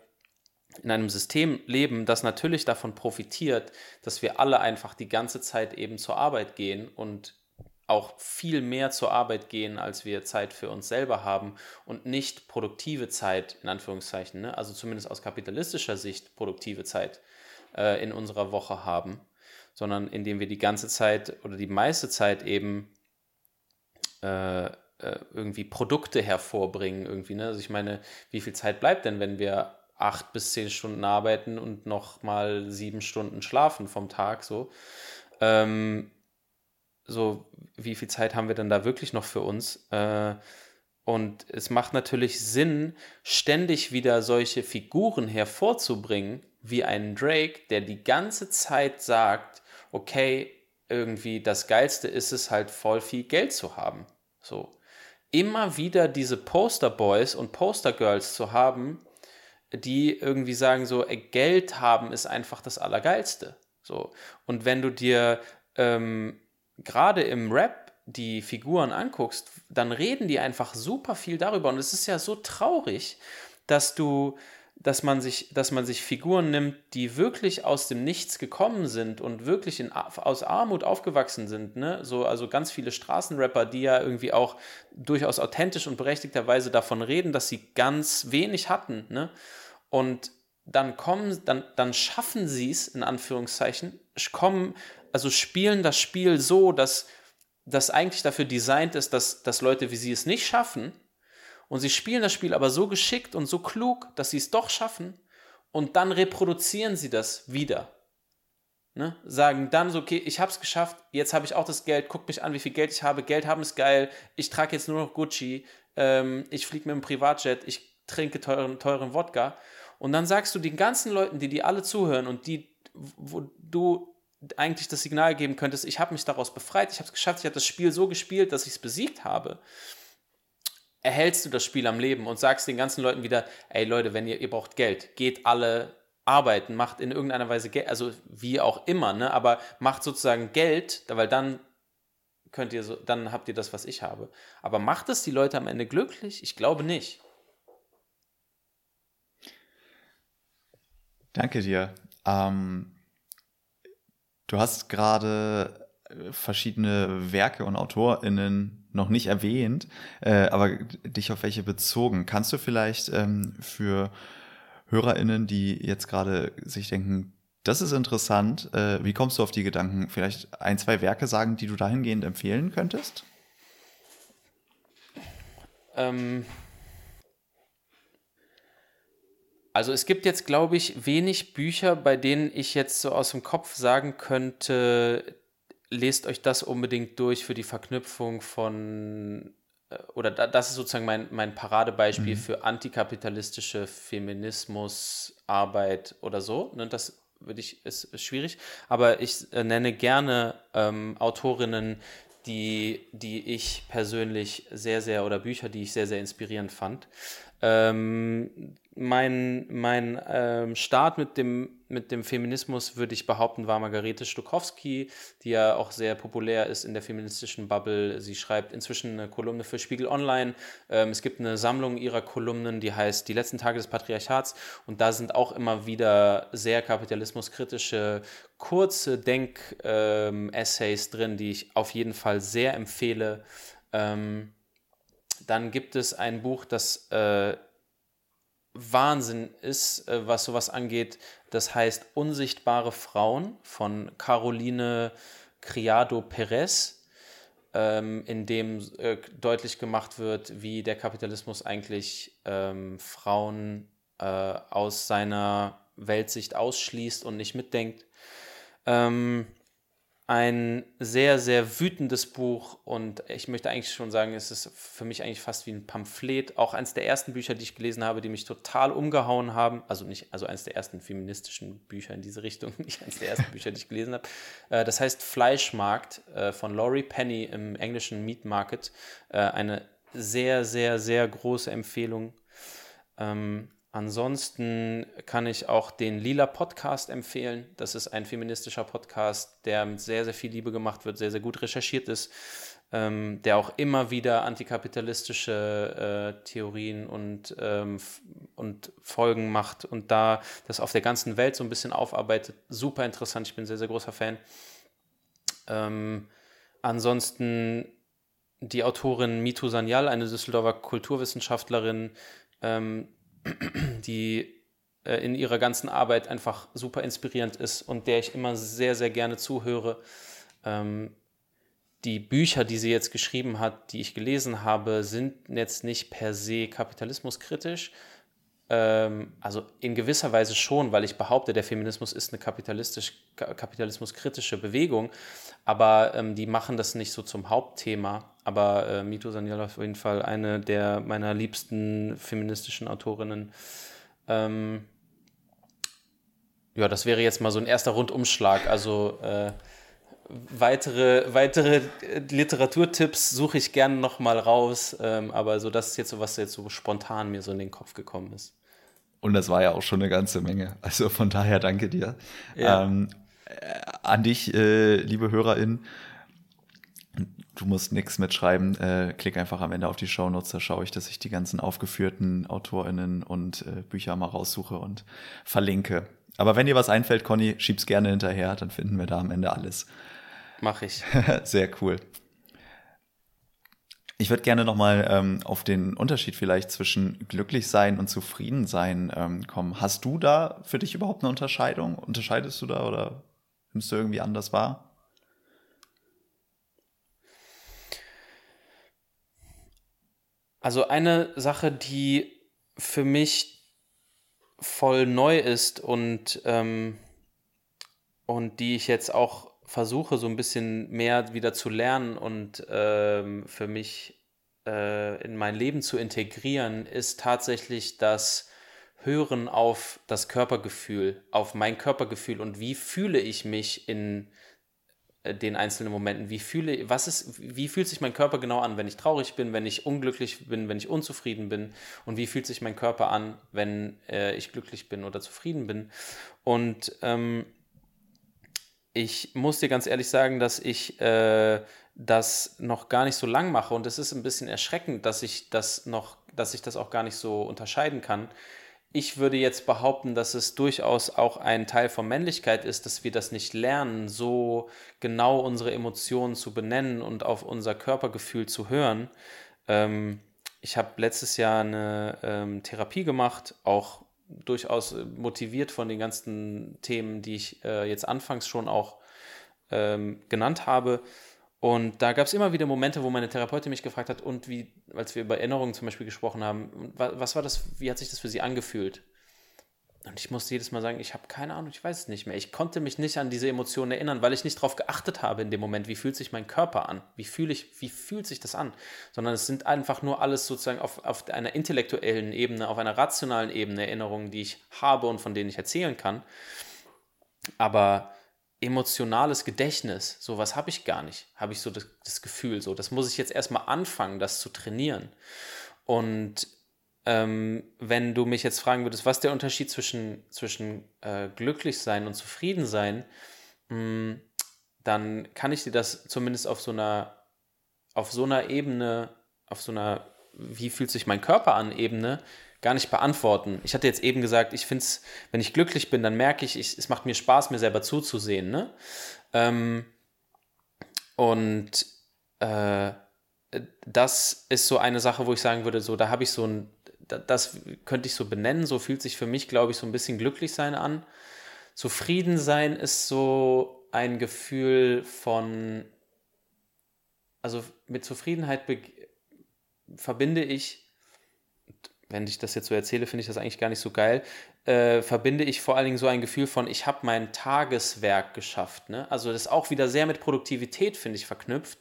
in einem System leben, das natürlich davon profitiert, dass wir alle einfach die ganze Zeit eben zur Arbeit gehen und auch viel mehr zur Arbeit gehen, als wir Zeit für uns selber haben und nicht produktive Zeit, in Anführungszeichen, ne? also zumindest aus kapitalistischer Sicht produktive Zeit äh, in unserer Woche haben sondern indem wir die ganze Zeit oder die meiste Zeit eben äh, äh, irgendwie Produkte hervorbringen irgendwie. Ne? Also ich meine, wie viel Zeit bleibt denn, wenn wir acht bis zehn Stunden arbeiten und noch mal sieben Stunden schlafen vom Tag so? Ähm, so, wie viel Zeit haben wir denn da wirklich noch für uns? Äh, und es macht natürlich Sinn, ständig wieder solche Figuren hervorzubringen, wie einen Drake, der die ganze Zeit sagt, okay, irgendwie das Geilste ist es halt voll viel Geld zu haben. So. Immer wieder diese Posterboys und Postergirls zu haben, die irgendwie sagen so, ey, Geld haben ist einfach das Allergeilste. So. Und wenn du dir ähm, gerade im Rap die Figuren anguckst, dann reden die einfach super viel darüber. Und es ist ja so traurig, dass du dass man sich, dass man sich Figuren nimmt, die wirklich aus dem Nichts gekommen sind und wirklich in, aus Armut aufgewachsen sind. Ne? So, also ganz viele Straßenrapper, die ja irgendwie auch durchaus authentisch und berechtigterweise davon reden, dass sie ganz wenig hatten. Ne? Und dann kommen, dann, dann schaffen sie es, in Anführungszeichen, kommen, also spielen das Spiel so, dass das eigentlich dafür designt ist, dass, dass Leute wie sie es nicht schaffen und sie spielen das Spiel aber so geschickt und so klug, dass sie es doch schaffen. Und dann reproduzieren sie das wieder. Ne? Sagen dann so, okay, ich habe es geschafft, jetzt habe ich auch das Geld, guck mich an, wie viel Geld ich habe. Geld haben ist geil, ich trage jetzt nur noch Gucci, ähm, ich fliege mit dem Privatjet, ich trinke teuren, teuren Wodka. Und dann sagst du den ganzen Leuten, die dir alle zuhören und die, wo du eigentlich das Signal geben könntest, ich habe mich daraus befreit, ich habe es geschafft, ich habe das Spiel so gespielt, dass ich es besiegt habe, erhältst du das Spiel am Leben und sagst den ganzen Leuten wieder, ey Leute, wenn ihr, ihr braucht Geld, geht alle arbeiten, macht in irgendeiner Weise Geld, also wie auch immer, ne, aber macht sozusagen Geld, weil dann könnt ihr so, dann habt ihr das, was ich habe. Aber macht es die Leute am Ende glücklich? Ich glaube nicht. Danke dir. Ähm, du hast gerade äh, verschiedene Werke und AutorInnen noch nicht erwähnt, äh, aber dich auf welche bezogen. Kannst du vielleicht ähm, für HörerInnen, die jetzt gerade sich denken, das ist interessant, äh, wie kommst du auf die Gedanken, vielleicht ein, zwei Werke sagen, die du dahingehend empfehlen könntest? Ähm, Also es gibt jetzt, glaube ich, wenig Bücher, bei denen ich jetzt so aus dem Kopf sagen könnte, lest euch das unbedingt durch für die Verknüpfung von, äh, oder das ist sozusagen mein, mein Paradebeispiel mhm. für antikapitalistische Feminismusarbeit oder so. Ne? Das würde ich, ist, ist schwierig. Aber ich äh, nenne gerne ähm, Autorinnen, die, die ich persönlich sehr, sehr, oder Bücher, die ich sehr, sehr inspirierend fand. Ähm, mein mein ähm, Start mit dem, mit dem Feminismus, würde ich behaupten, war Margarete Stokowski, die ja auch sehr populär ist in der feministischen Bubble. Sie schreibt inzwischen eine Kolumne für Spiegel Online. Ähm, es gibt eine Sammlung ihrer Kolumnen, die heißt Die letzten Tage des Patriarchats. Und da sind auch immer wieder sehr kapitalismuskritische, kurze Denk-Essays ähm, drin, die ich auf jeden Fall sehr empfehle. Ähm, dann gibt es ein Buch, das äh, Wahnsinn ist, äh, was sowas angeht. Das heißt Unsichtbare Frauen von Caroline Criado Perez, ähm, in dem äh, deutlich gemacht wird, wie der Kapitalismus eigentlich ähm, Frauen äh, aus seiner Weltsicht ausschließt und nicht mitdenkt. Ähm, ein sehr, sehr wütendes Buch und ich möchte eigentlich schon sagen, es ist für mich eigentlich fast wie ein Pamphlet. Auch eines der ersten Bücher, die ich gelesen habe, die mich total umgehauen haben. Also nicht, also eines der ersten feministischen Bücher in diese Richtung, <laughs> nicht eines der ersten Bücher, die ich gelesen habe. Äh, das heißt Fleischmarkt äh, von Laurie Penny im englischen Meat Market. Äh, eine sehr, sehr, sehr große Empfehlung. Ähm, Ansonsten kann ich auch den Lila Podcast empfehlen. Das ist ein feministischer Podcast, der mit sehr, sehr viel Liebe gemacht wird, sehr, sehr gut recherchiert ist, ähm, der auch immer wieder antikapitalistische äh, Theorien und, ähm, und Folgen macht und da das auf der ganzen Welt so ein bisschen aufarbeitet. Super interessant, ich bin sehr, sehr großer Fan. Ähm, ansonsten die Autorin Mitu Sanyal, eine Düsseldorfer Kulturwissenschaftlerin, ähm, die äh, in ihrer ganzen Arbeit einfach super inspirierend ist und der ich immer sehr, sehr gerne zuhöre. Ähm, die Bücher, die sie jetzt geschrieben hat, die ich gelesen habe, sind jetzt nicht per se kapitalismuskritisch. Ähm, also in gewisser Weise schon, weil ich behaupte, der Feminismus ist eine kapitalistisch, kapitalismuskritische Bewegung, aber ähm, die machen das nicht so zum Hauptthema. Aber äh, Mito Sanyal auf jeden Fall eine der meiner liebsten feministischen Autorinnen. Ähm, ja, das wäre jetzt mal so ein erster Rundumschlag. Also äh, weitere, weitere Literaturtipps suche ich gerne noch mal raus. Ähm, aber so das ist jetzt so, was jetzt so spontan mir so in den Kopf gekommen ist. Und das war ja auch schon eine ganze Menge. Also von daher danke dir. Ja. Ähm, äh, an dich, äh, liebe HörerInnen du musst nichts mitschreiben, äh, klick einfach am Ende auf die Shownotes, da schaue ich, dass ich die ganzen aufgeführten AutorInnen und äh, Bücher mal raussuche und verlinke. Aber wenn dir was einfällt, Conny, schieb's gerne hinterher, dann finden wir da am Ende alles. Mach ich. <laughs> Sehr cool. Ich würde gerne nochmal ähm, auf den Unterschied vielleicht zwischen glücklich sein und zufrieden sein ähm, kommen. Hast du da für dich überhaupt eine Unterscheidung? Unterscheidest du da oder nimmst du irgendwie anders wahr? Also eine Sache, die für mich voll neu ist und, ähm, und die ich jetzt auch versuche, so ein bisschen mehr wieder zu lernen und ähm, für mich äh, in mein Leben zu integrieren, ist tatsächlich, dass hören auf das Körpergefühl, auf mein Körpergefühl und wie fühle ich mich in den einzelnen Momenten. Wie fühle, was ist, wie fühlt sich mein Körper genau an, wenn ich traurig bin, wenn ich unglücklich bin, wenn ich unzufrieden bin und wie fühlt sich mein Körper an, wenn äh, ich glücklich bin oder zufrieden bin. Und ähm, ich muss dir ganz ehrlich sagen, dass ich äh, das noch gar nicht so lang mache und es ist ein bisschen erschreckend, dass ich das noch, dass ich das auch gar nicht so unterscheiden kann. Ich würde jetzt behaupten, dass es durchaus auch ein Teil von Männlichkeit ist, dass wir das nicht lernen, so genau unsere Emotionen zu benennen und auf unser Körpergefühl zu hören. Ähm, ich habe letztes Jahr eine ähm, Therapie gemacht, auch durchaus motiviert von den ganzen Themen, die ich äh, jetzt anfangs schon auch ähm, genannt habe. Und da gab es immer wieder Momente, wo meine Therapeutin mich gefragt hat, und wie, als wir über Erinnerungen zum Beispiel gesprochen haben, was war das, wie hat sich das für sie angefühlt? Und ich musste jedes Mal sagen, ich habe keine Ahnung, ich weiß es nicht mehr. Ich konnte mich nicht an diese Emotionen erinnern, weil ich nicht darauf geachtet habe in dem Moment, wie fühlt sich mein Körper an, wie fühle ich, wie fühlt sich das an, sondern es sind einfach nur alles sozusagen auf, auf einer intellektuellen Ebene, auf einer rationalen Ebene Erinnerungen, die ich habe und von denen ich erzählen kann. Aber emotionales Gedächtnis, sowas habe ich gar nicht, habe ich so das, das, Gefühl, so, das muss ich jetzt erstmal anfangen, das zu trainieren. Und ähm, wenn du mich jetzt fragen würdest, was der Unterschied zwischen, zwischen äh, glücklich sein und zufrieden sein, mh, hm, dann kann ich dir das zumindest auf so einer, auf so einer Ebene, auf so einer, wie fühlt sich mein Körper an Ebene, gar nicht beantworten. Ich hatte jetzt eben gesagt, ich finde es, wenn ich glücklich bin, dann merke ich, ich, es macht mir Spaß, mir selber zuzusehen. Ne? Ähm, und äh, das ist so eine Sache, wo ich sagen würde, so, da habe ich so ein, das könnte ich so benennen, so fühlt sich für mich, glaube ich, so ein bisschen glücklich sein an. Zufrieden sein ist so ein Gefühl von, also mit Zufriedenheit verbinde ich wenn ich das jetzt so erzähle, finde ich das eigentlich gar nicht so geil, äh, verbinde ich vor allen Dingen so ein Gefühl von, ich habe mein Tageswerk geschafft. Ne? Also das ist auch wieder sehr mit Produktivität, finde ich, verknüpft.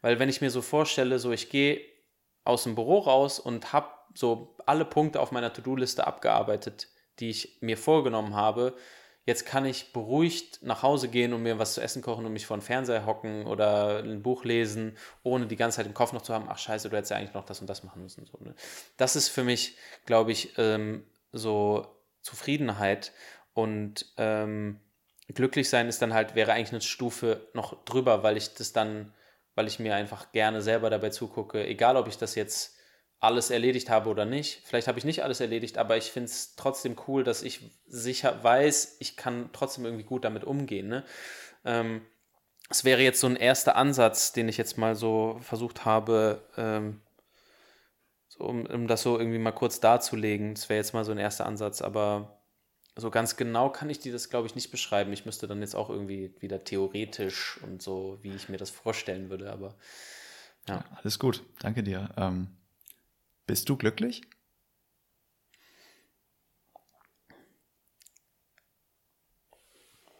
Weil wenn ich mir so vorstelle, so ich gehe aus dem Büro raus und habe so alle Punkte auf meiner To-Do-Liste abgearbeitet, die ich mir vorgenommen habe, jetzt kann ich beruhigt nach Hause gehen und mir was zu essen kochen und mich vor den Fernseher hocken oder ein Buch lesen, ohne die ganze Zeit im Kopf noch zu haben, ach scheiße, du hättest ja eigentlich noch das und das machen müssen. So, ne? Das ist für mich, glaube ich, ähm, so Zufriedenheit und ähm, glücklich sein ist dann halt, wäre eigentlich eine Stufe noch drüber, weil ich das dann, weil ich mir einfach gerne selber dabei zugucke, egal ob ich das jetzt alles erledigt habe oder nicht. Vielleicht habe ich nicht alles erledigt, aber ich finde es trotzdem cool, dass ich sicher weiß, ich kann trotzdem irgendwie gut damit umgehen. Ne? Ähm, es wäre jetzt so ein erster Ansatz, den ich jetzt mal so versucht habe, ähm, so, um, um das so irgendwie mal kurz darzulegen. Das wäre jetzt mal so ein erster Ansatz, aber so ganz genau kann ich dir das, glaube ich, nicht beschreiben. Ich müsste dann jetzt auch irgendwie wieder theoretisch und so, wie ich mir das vorstellen würde, aber ja. Alles gut, danke dir. Ähm bist du glücklich?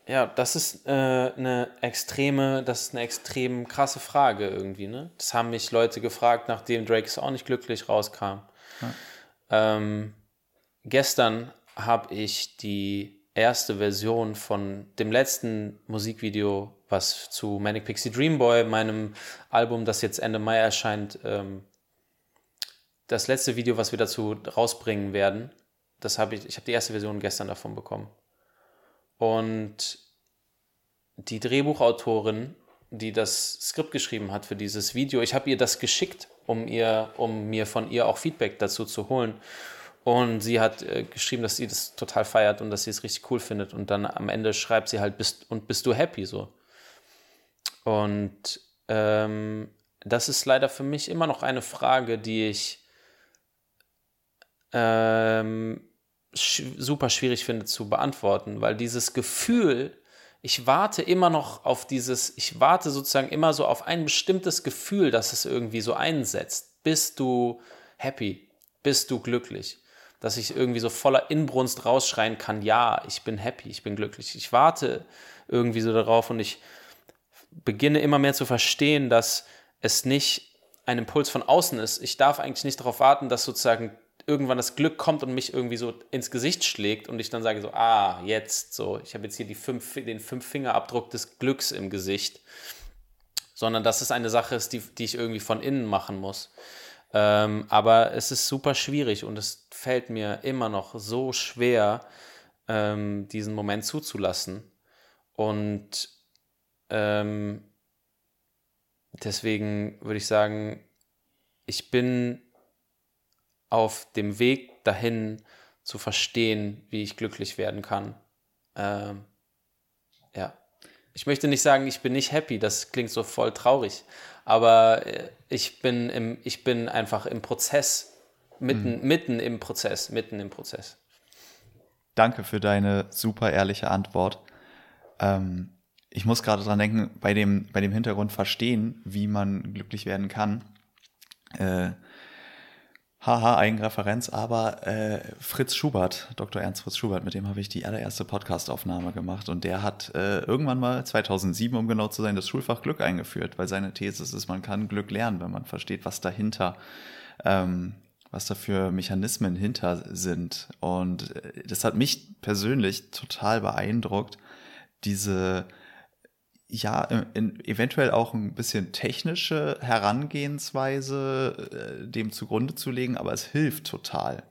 Ja, das ist äh, eine extreme, das ist eine extrem krasse Frage irgendwie, ne? Das haben mich Leute gefragt, nachdem Drake ist auch nicht glücklich rauskam. Ja. Ähm, gestern habe ich die erste Version von dem letzten Musikvideo, was zu Manic Pixie Dream Boy, meinem Album, das jetzt Ende Mai erscheint, ähm, das letzte Video, was wir dazu rausbringen werden, das habe ich, ich habe die erste Version gestern davon bekommen. Und die Drehbuchautorin, die das Skript geschrieben hat für dieses Video, ich habe ihr das geschickt, um ihr, um mir von ihr auch Feedback dazu zu holen. Und sie hat äh, geschrieben, dass sie das total feiert und dass sie es richtig cool findet. Und dann am Ende schreibt sie halt, bist, und bist du happy so? Und ähm, das ist leider für mich immer noch eine Frage, die ich ähm, sch super schwierig finde zu beantworten, weil dieses Gefühl, ich warte immer noch auf dieses, ich warte sozusagen immer so auf ein bestimmtes Gefühl, das es irgendwie so einsetzt. Bist du happy? Bist du glücklich? Dass ich irgendwie so voller Inbrunst rausschreien kann, ja, ich bin happy, ich bin glücklich. Ich warte irgendwie so darauf und ich beginne immer mehr zu verstehen, dass es nicht ein Impuls von außen ist. Ich darf eigentlich nicht darauf warten, dass sozusagen irgendwann das Glück kommt und mich irgendwie so ins Gesicht schlägt und ich dann sage so, ah, jetzt so, ich habe jetzt hier die fünf, den Fünf-Fingerabdruck des Glücks im Gesicht, sondern dass es eine Sache ist, die, die ich irgendwie von innen machen muss. Ähm, aber es ist super schwierig und es fällt mir immer noch so schwer, ähm, diesen Moment zuzulassen. Und ähm, deswegen würde ich sagen, ich bin auf dem Weg dahin zu verstehen, wie ich glücklich werden kann. Ähm, ja. Ich möchte nicht sagen, ich bin nicht happy, das klingt so voll traurig, aber äh, ich bin, im, ich bin einfach im Prozess, mitten, mhm. mitten im Prozess, mitten im Prozess. Danke für deine super ehrliche Antwort. Ähm, ich muss gerade dran denken, bei dem, bei dem Hintergrund verstehen, wie man glücklich werden kann. Äh, haha, Eigenreferenz, aber äh, Fritz Schubert, Dr. Ernst Fritz Schubert, mit dem habe ich die allererste Podcastaufnahme gemacht und der hat äh, irgendwann mal 2007, um genau zu sein, das Schulfach Glück eingeführt, weil seine These ist, man kann Glück lernen, wenn man versteht, was dahinter, ähm, was da für Mechanismen hinter sind. Und äh, das hat mich persönlich total beeindruckt, diese ja, in, eventuell auch ein bisschen technische Herangehensweise äh, dem zugrunde zu legen, aber es hilft total,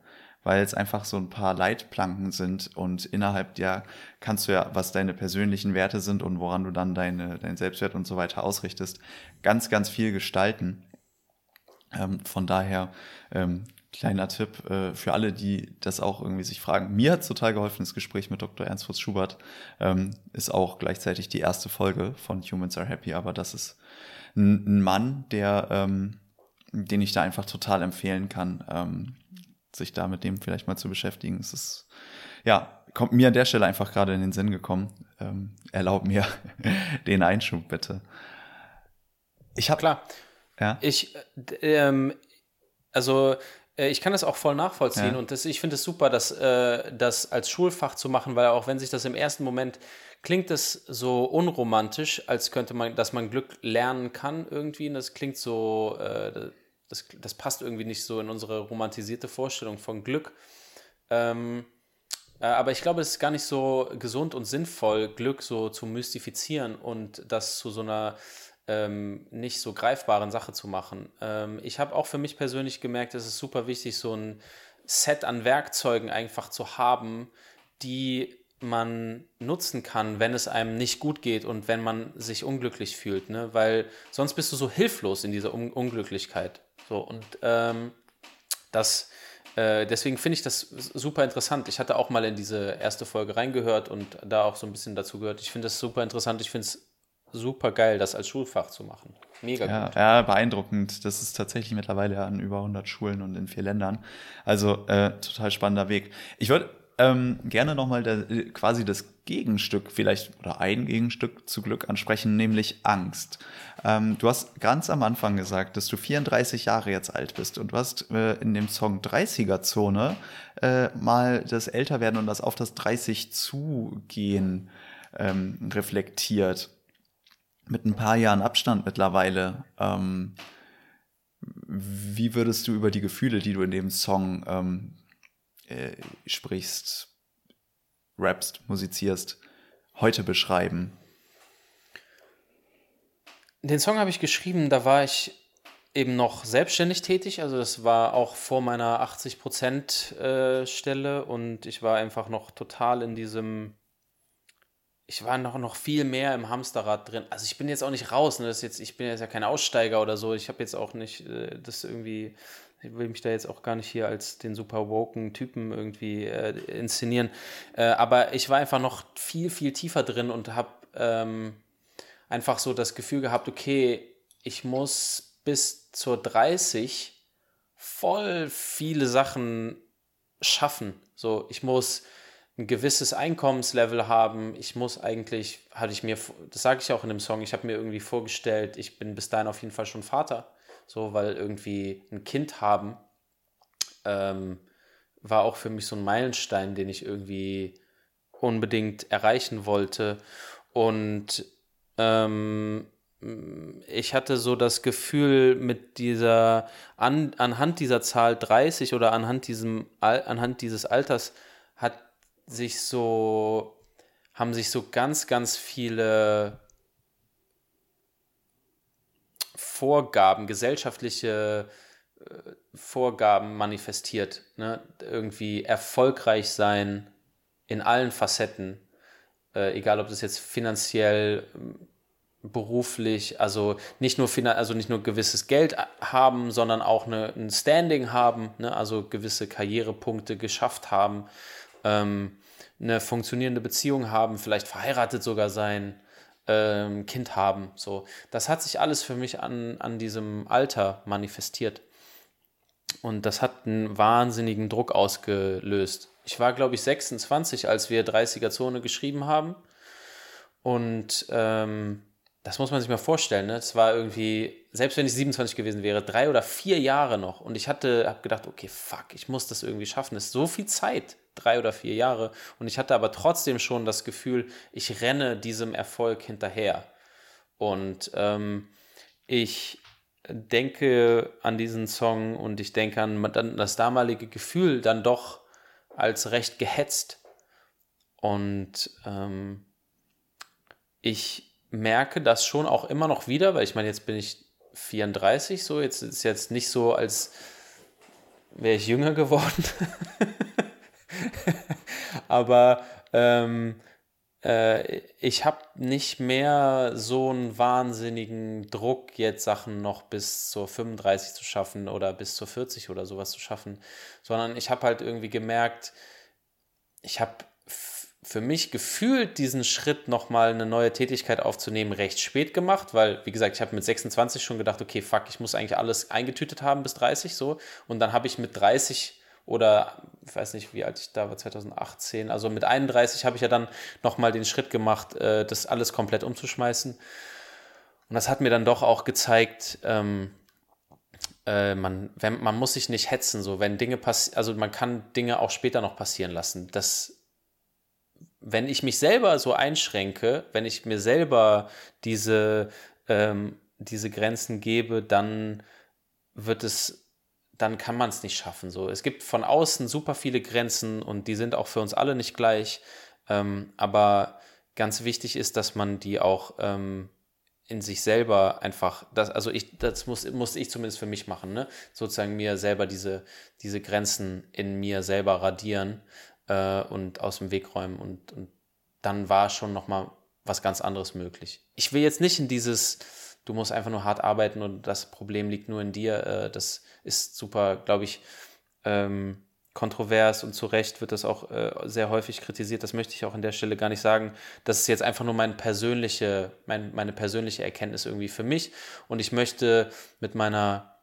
weil es einfach so ein paar Leitplanken sind und innerhalb der kannst du ja, was deine persönlichen Werte sind und woran du dann deine, dein Selbstwert und so weiter ausrichtest, ganz, ganz viel gestalten. Ähm, von daher ähm, kleiner Tipp äh, für alle, die das auch irgendwie sich fragen. Mir hat total geholfen, das Gespräch mit Dr. Ernst Fritz Schubert. Ähm, ist auch gleichzeitig die erste Folge von Humans Are Happy, aber das ist ein, Mann, der, ähm, den ich da einfach total empfehlen kann, ähm, sich da mit dem vielleicht mal zu beschäftigen. Es ist, ja, kommt mir an der Stelle einfach gerade in den Sinn gekommen. Ähm, erlaub mir <laughs> den Einschub bitte. Ich habe klar. Ja. Ich, ähm, also äh, ich kann das auch voll nachvollziehen ja. und das, ich finde es super, dass, äh, das als Schulfach zu machen, weil auch wenn sich das im ersten Moment klingt es so unromantisch, als könnte man, dass man Glück lernen kann irgendwie. Und das klingt so, äh, das, das passt irgendwie nicht so in unsere romantisierte Vorstellung von Glück. Ähm, äh, aber ich glaube, es ist gar nicht so gesund und sinnvoll, Glück so zu mystifizieren und das zu so einer ähm, nicht so greifbaren Sache zu machen. Ähm, ich habe auch für mich persönlich gemerkt, es ist super wichtig, so ein Set an Werkzeugen einfach zu haben, die man nutzen kann, wenn es einem nicht gut geht und wenn man sich unglücklich fühlt, ne? Weil sonst bist du so hilflos in dieser Un Unglücklichkeit. So und ähm, das äh, deswegen finde ich das super interessant. Ich hatte auch mal in diese erste Folge reingehört und da auch so ein bisschen dazu gehört. Ich finde das super interessant. Ich finde es super geil, das als Schulfach zu machen. Mega ja, gut. Ja, beeindruckend. Das ist tatsächlich mittlerweile an über 100 Schulen und in vier Ländern. Also äh, total spannender Weg. Ich würde ähm, gerne nochmal quasi das Gegenstück vielleicht oder ein Gegenstück zu Glück ansprechen, nämlich Angst. Ähm, du hast ganz am Anfang gesagt, dass du 34 Jahre jetzt alt bist und du hast äh, in dem Song 30er Zone äh, mal das Älterwerden und das auf das 30 zugehen ähm, reflektiert mit ein paar Jahren Abstand mittlerweile, ähm, wie würdest du über die Gefühle, die du in dem Song ähm, äh, sprichst, rappst, musizierst, heute beschreiben? Den Song habe ich geschrieben, da war ich eben noch selbstständig tätig. Also das war auch vor meiner 80% äh, und ich war einfach noch total in diesem ich war noch, noch viel mehr im Hamsterrad drin. Also ich bin jetzt auch nicht raus, ne? das jetzt, ich bin jetzt ja kein Aussteiger oder so. Ich habe jetzt auch nicht äh, das irgendwie, ich will mich da jetzt auch gar nicht hier als den super woken Typen irgendwie äh, inszenieren. Äh, aber ich war einfach noch viel, viel tiefer drin und habe ähm, einfach so das Gefühl gehabt, okay, ich muss bis zur 30 voll viele Sachen schaffen. So, ich muss ein gewisses Einkommenslevel haben. Ich muss eigentlich, hatte ich mir, das sage ich auch in dem Song, ich habe mir irgendwie vorgestellt, ich bin bis dahin auf jeden Fall schon Vater. So, weil irgendwie ein Kind haben ähm, war auch für mich so ein Meilenstein, den ich irgendwie unbedingt erreichen wollte. Und ähm, ich hatte so das Gefühl, mit dieser, an, anhand dieser Zahl 30 oder anhand, diesem, anhand dieses Alters hat sich so, haben sich so ganz, ganz viele Vorgaben, gesellschaftliche äh, Vorgaben manifestiert. Ne? Irgendwie erfolgreich sein in allen Facetten, äh, egal ob das jetzt finanziell, beruflich, also nicht nur also nicht nur gewisses Geld haben, sondern auch eine, ein Standing haben, ne? also gewisse Karrierepunkte geschafft haben, ähm, eine funktionierende Beziehung haben, vielleicht verheiratet sogar sein, ähm, Kind haben. So, das hat sich alles für mich an, an diesem Alter manifestiert. Und das hat einen wahnsinnigen Druck ausgelöst. Ich war, glaube ich, 26, als wir 30er-Zone geschrieben haben. Und ähm, das muss man sich mal vorstellen. Ne? War irgendwie, selbst wenn ich 27 gewesen wäre, drei oder vier Jahre noch. Und ich hatte, habe gedacht, okay, fuck, ich muss das irgendwie schaffen. Das ist so viel Zeit, drei oder vier Jahre. Und ich hatte aber trotzdem schon das Gefühl, ich renne diesem Erfolg hinterher. Und ähm, ich denke an diesen Song und ich denke an das damalige Gefühl dann doch als recht gehetzt. Und ähm, ich merke das schon auch immer noch wieder, weil ich meine, jetzt bin ich 34, so jetzt ist jetzt nicht so, als wäre ich jünger geworden. <laughs> <laughs> Aber ähm, äh, ich habe nicht mehr so einen wahnsinnigen Druck, jetzt Sachen noch bis zur 35 zu schaffen oder bis zur 40 oder sowas zu schaffen, sondern ich habe halt irgendwie gemerkt, ich habe für mich gefühlt diesen Schritt nochmal eine neue Tätigkeit aufzunehmen recht spät gemacht, weil, wie gesagt, ich habe mit 26 schon gedacht, okay, fuck, ich muss eigentlich alles eingetütet haben bis 30 so. Und dann habe ich mit 30 oder ich weiß nicht, wie alt ich da war, 2018. Also mit 31 habe ich ja dann nochmal den Schritt gemacht, äh, das alles komplett umzuschmeißen. Und das hat mir dann doch auch gezeigt, ähm, äh, man, wenn, man muss sich nicht hetzen, so wenn Dinge passieren, also man kann Dinge auch später noch passieren lassen. Das, wenn ich mich selber so einschränke, wenn ich mir selber diese, ähm, diese Grenzen gebe, dann wird es dann kann man es nicht schaffen. So, es gibt von außen super viele Grenzen und die sind auch für uns alle nicht gleich. Ähm, aber ganz wichtig ist, dass man die auch ähm, in sich selber einfach, das, also ich, das muss, muss ich zumindest für mich machen, ne? Sozusagen mir selber diese, diese Grenzen in mir selber radieren äh, und aus dem Weg räumen und, und dann war schon nochmal was ganz anderes möglich. Ich will jetzt nicht in dieses, du musst einfach nur hart arbeiten und das Problem liegt nur in dir. Äh, das ist super, glaube ich, ähm, kontrovers und zu Recht wird das auch äh, sehr häufig kritisiert. Das möchte ich auch an der Stelle gar nicht sagen. Das ist jetzt einfach nur meine persönliche, mein, meine persönliche Erkenntnis irgendwie für mich. Und ich möchte mit meiner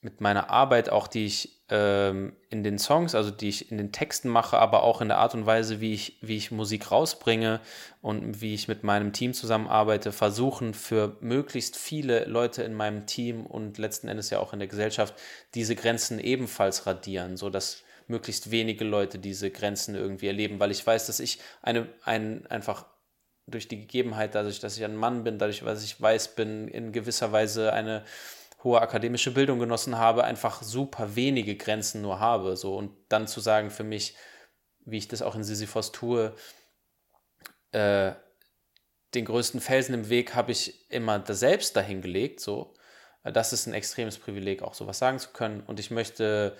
mit meiner Arbeit auch, die ich ähm, in den Songs, also die ich in den Texten mache, aber auch in der Art und Weise, wie ich, wie ich Musik rausbringe und wie ich mit meinem Team zusammenarbeite, versuchen für möglichst viele Leute in meinem Team und letzten Endes ja auch in der Gesellschaft diese Grenzen ebenfalls radieren, sodass möglichst wenige Leute diese Grenzen irgendwie erleben, weil ich weiß, dass ich eine, ein, einfach durch die Gegebenheit, dadurch, dass ich ein Mann bin, dadurch, dass ich weiß bin, in gewisser Weise eine hohe akademische Bildung genossen habe, einfach super wenige Grenzen nur habe. So und dann zu sagen für mich, wie ich das auch in Sisyphos tue, äh, den größten Felsen im Weg habe ich immer da selbst dahingelegt. So, das ist ein extremes Privileg, auch sowas sagen zu können. Und ich möchte,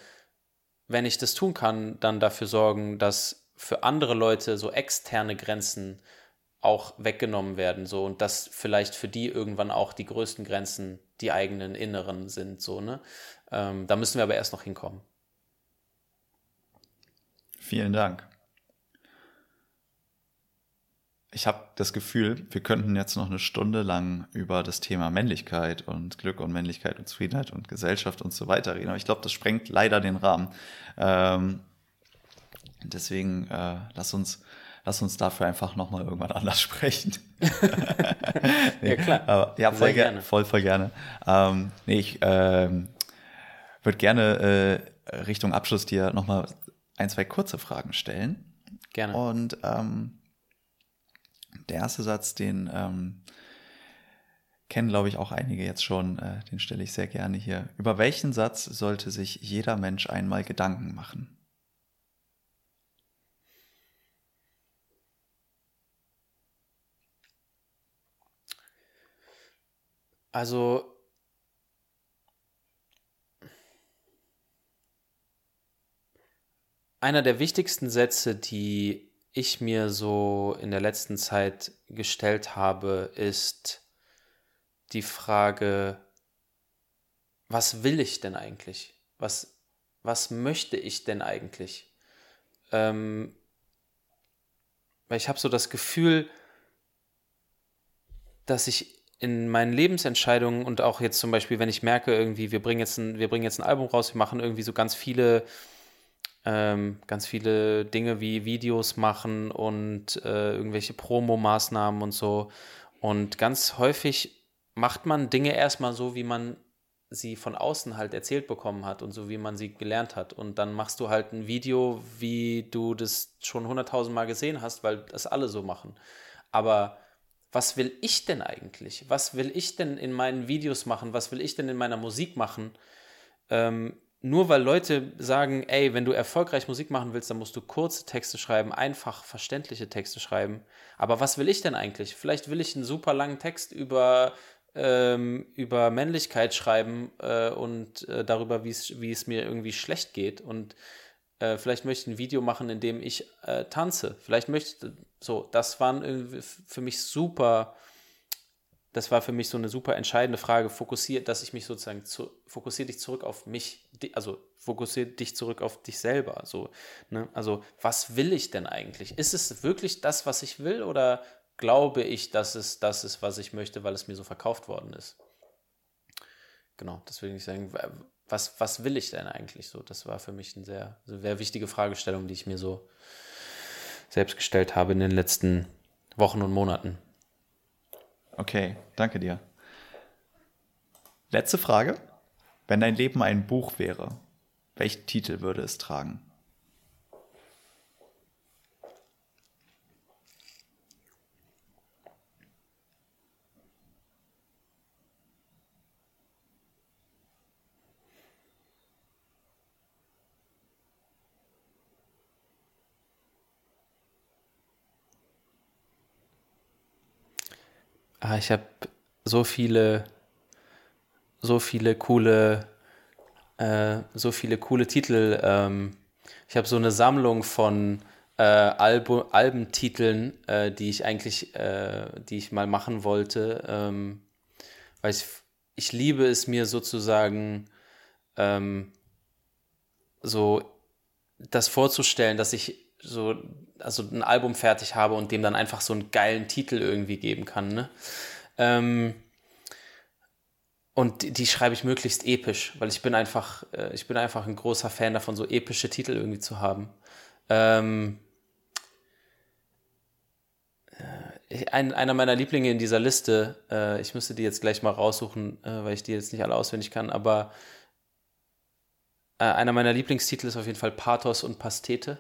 wenn ich das tun kann, dann dafür sorgen, dass für andere Leute so externe Grenzen auch weggenommen werden so und dass vielleicht für die irgendwann auch die größten Grenzen die eigenen inneren sind so ne? Ähm, da müssen wir aber erst noch hinkommen. Vielen Dank. Ich habe das Gefühl wir könnten jetzt noch eine Stunde lang über das Thema Männlichkeit und Glück und Männlichkeit und Zufriedenheit und Gesellschaft und so weiter reden aber ich glaube das sprengt leider den Rahmen. Ähm, deswegen äh, lass uns lass uns dafür einfach nochmal irgendwann anders <laughs> sprechen. nee, <laughs> ja, klar. Aber, ja, voll gerne. Voll, voll gerne. Ähm, nee, ich ähm, würde gerne äh, Richtung Abschluss dir nochmal ein, zwei kurze Fragen stellen. Gerne. Und ähm, der erste Satz, den ähm, kennen, glaube ich, auch einige jetzt schon, äh, den stelle ich sehr gerne hier. Über welchen Satz sollte sich jeder Mensch einmal Gedanken machen? Also einer der wichtigsten Sätze, die ich mir so in der letzten Zeit gestellt habe, ist die Frage, was will ich denn eigentlich? Was, was möchte ich denn eigentlich? Ähm, weil ich habe so das Gefühl, dass ich in meinen Lebensentscheidungen und auch jetzt zum Beispiel, wenn ich merke, irgendwie, wir bringen jetzt ein, wir bringen jetzt ein Album raus, wir machen irgendwie so ganz viele, ähm, ganz viele Dinge wie Videos machen und äh, irgendwelche Promo-Maßnahmen und so. Und ganz häufig macht man Dinge erstmal so, wie man sie von außen halt erzählt bekommen hat und so wie man sie gelernt hat. Und dann machst du halt ein Video, wie du das schon hunderttausend Mal gesehen hast, weil das alle so machen. Aber was will ich denn eigentlich? Was will ich denn in meinen Videos machen? Was will ich denn in meiner Musik machen? Ähm, nur weil Leute sagen, ey, wenn du erfolgreich Musik machen willst, dann musst du kurze Texte schreiben, einfach verständliche Texte schreiben. Aber was will ich denn eigentlich? Vielleicht will ich einen super langen Text über, ähm, über Männlichkeit schreiben äh, und äh, darüber, wie es mir irgendwie schlecht geht. Und äh, vielleicht möchte ich ein Video machen, in dem ich äh, tanze. Vielleicht möchte so, das waren für mich super, das war für mich so eine super entscheidende Frage. Fokussiert, dass ich mich sozusagen zu, fokussiert dich zurück auf mich, also fokussiert dich zurück auf dich selber. So, ne? Also, was will ich denn eigentlich? Ist es wirklich das, was ich will, oder glaube ich, dass es das ist, was ich möchte, weil es mir so verkauft worden ist? Genau, das will ich sagen was, was will ich denn eigentlich so? Das war für mich eine sehr, sehr wichtige Fragestellung, die ich mir so selbst gestellt habe in den letzten Wochen und Monaten. Okay, danke dir. Letzte Frage. Wenn dein Leben ein Buch wäre, welchen Titel würde es tragen? Ah, ich habe so viele, so viele coole, äh, so viele coole Titel. Ähm, ich habe so eine Sammlung von äh, Albu Albentiteln, äh, die ich eigentlich, äh, die ich mal machen wollte, ähm, weil ich, ich liebe es mir sozusagen ähm, so das vorzustellen, dass ich so also ein Album fertig habe und dem dann einfach so einen geilen Titel irgendwie geben kann. Ne? Ähm, und die, die, schreibe ich möglichst episch, weil ich bin einfach, äh, ich bin einfach ein großer Fan davon, so epische Titel irgendwie zu haben. Ähm, äh, ein, einer meiner Lieblinge in dieser Liste, äh, ich müsste die jetzt gleich mal raussuchen, äh, weil ich die jetzt nicht alle auswendig kann, aber äh, einer meiner Lieblingstitel ist auf jeden Fall Pathos und Pastete.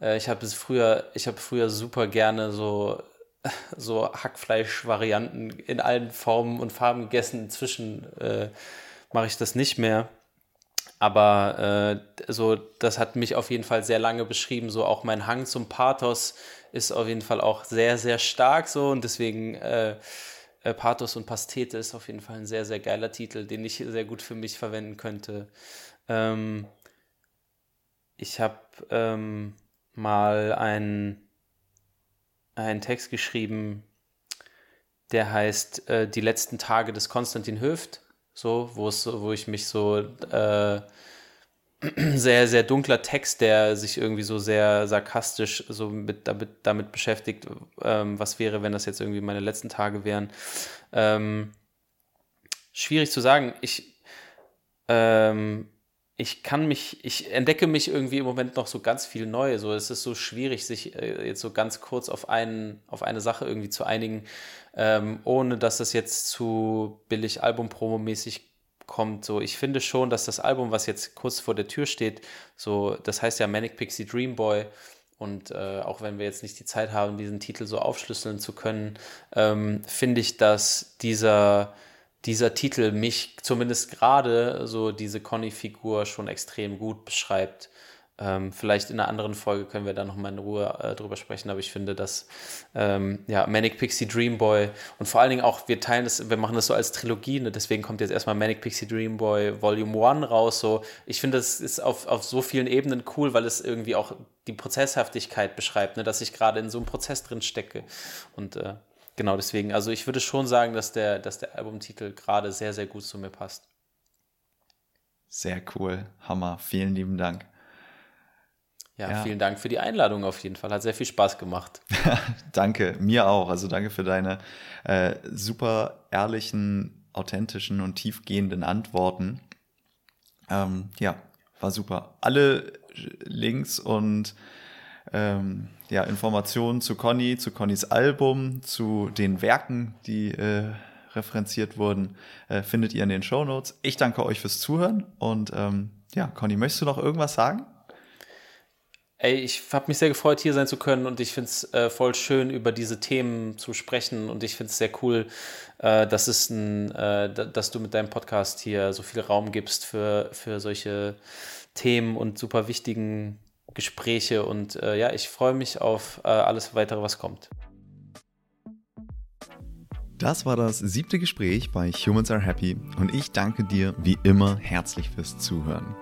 Äh, ich habe es früher, ich habe früher super gerne so <laughs> so Hackfleisch-Varianten in allen Formen und Farben gegessen. Inzwischen äh, mache ich das nicht mehr. Aber äh, so, das hat mich auf jeden Fall sehr lange beschrieben. So auch mein Hang zum Pathos ist auf jeden Fall auch sehr, sehr stark so und deswegen äh, äh Pathos und Pastete ist auf jeden Fall ein sehr, sehr geiler Titel, den ich sehr gut für mich verwenden könnte. Ähm, ich habe ähm, mal einen, einen Text geschrieben, der heißt äh, Die letzten Tage des Konstantin Höft, so, wo ich mich so äh, <clears throat> sehr, sehr dunkler Text, der sich irgendwie so sehr sarkastisch so mit, damit, damit beschäftigt, ähm, was wäre, wenn das jetzt irgendwie meine letzten Tage wären. Ähm, schwierig zu sagen. Ich ähm, ich kann mich, ich entdecke mich irgendwie im Moment noch so ganz viel neu. So, es ist so schwierig, sich äh, jetzt so ganz kurz auf, einen, auf eine Sache irgendwie zu einigen, ähm, ohne dass es jetzt zu billig Album-Promo-mäßig kommt. So, ich finde schon, dass das Album, was jetzt kurz vor der Tür steht, so, das heißt ja Manic Pixie Dream Boy, und äh, auch wenn wir jetzt nicht die Zeit haben, diesen Titel so aufschlüsseln zu können, ähm, finde ich, dass dieser, dieser Titel mich zumindest gerade so diese Conny-Figur schon extrem gut beschreibt. Ähm, vielleicht in einer anderen Folge können wir da nochmal in Ruhe äh, drüber sprechen, aber ich finde, dass ähm, ja, Manic Pixie Dream Boy und vor allen Dingen auch, wir teilen das, wir machen das so als Trilogie, ne? deswegen kommt jetzt erstmal Manic Pixie Dream Boy Volume 1 raus. So. Ich finde, das ist auf, auf so vielen Ebenen cool, weil es irgendwie auch die Prozesshaftigkeit beschreibt, ne? dass ich gerade in so einem Prozess drin stecke. Und äh, genau deswegen, also ich würde schon sagen, dass der, dass der Albumtitel gerade sehr, sehr gut zu mir passt. Sehr cool. Hammer. Vielen lieben Dank. Ja, ja, vielen Dank für die Einladung auf jeden Fall. Hat sehr viel Spaß gemacht. <laughs> danke, mir auch. Also danke für deine äh, super ehrlichen, authentischen und tiefgehenden Antworten. Ähm, ja, war super. Alle Links und ähm, ja, Informationen zu Conny, zu Connys Album, zu den Werken, die äh, referenziert wurden, äh, findet ihr in den Show Notes. Ich danke euch fürs Zuhören und ähm, ja, Conny, möchtest du noch irgendwas sagen? Ey, ich habe mich sehr gefreut, hier sein zu können und ich finde es äh, voll schön, über diese Themen zu sprechen und ich finde es sehr cool, äh, dass, es ein, äh, dass du mit deinem Podcast hier so viel Raum gibst für, für solche Themen und super wichtigen Gespräche und äh, ja, ich freue mich auf äh, alles weitere, was kommt. Das war das siebte Gespräch bei Humans Are Happy und ich danke dir wie immer herzlich fürs Zuhören.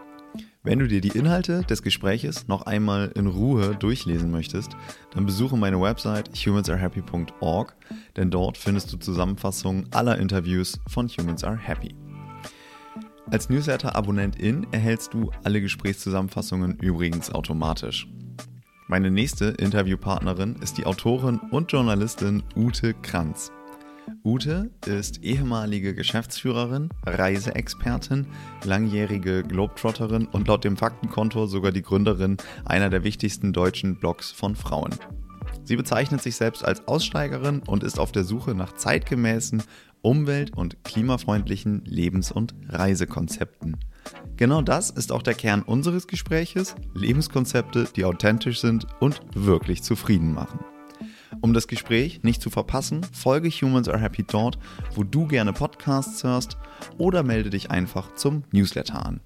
Wenn du dir die Inhalte des Gespräches noch einmal in Ruhe durchlesen möchtest, dann besuche meine Website humansarehappy.org, denn dort findest du Zusammenfassungen aller Interviews von Humans Are Happy. Als Newsletter-Abonnentin erhältst du alle Gesprächszusammenfassungen übrigens automatisch. Meine nächste Interviewpartnerin ist die Autorin und Journalistin Ute Kranz. Ute ist ehemalige Geschäftsführerin, Reiseexpertin, langjährige Globetrotterin und laut dem Faktenkonto sogar die Gründerin einer der wichtigsten deutschen Blogs von Frauen. Sie bezeichnet sich selbst als Aussteigerin und ist auf der Suche nach zeitgemäßen, umwelt- und klimafreundlichen Lebens- und Reisekonzepten. Genau das ist auch der Kern unseres Gespräches, Lebenskonzepte, die authentisch sind und wirklich zufrieden machen. Um das Gespräch nicht zu verpassen, folge Humans Are Happy dort, wo du gerne Podcasts hörst oder melde dich einfach zum Newsletter an.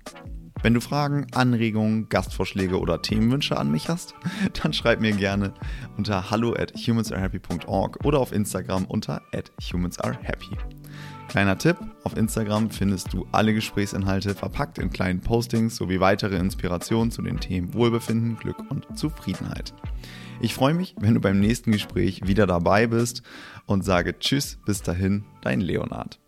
Wenn du Fragen, Anregungen, Gastvorschläge oder Themenwünsche an mich hast, <laughs> dann schreib mir gerne unter hallo at humansarehappy.org oder auf Instagram unter at humansarehappy. Kleiner Tipp, auf Instagram findest du alle Gesprächsinhalte verpackt in kleinen Postings sowie weitere Inspirationen zu den Themen Wohlbefinden, Glück und Zufriedenheit. Ich freue mich, wenn du beim nächsten Gespräch wieder dabei bist und sage Tschüss, bis dahin, dein Leonard.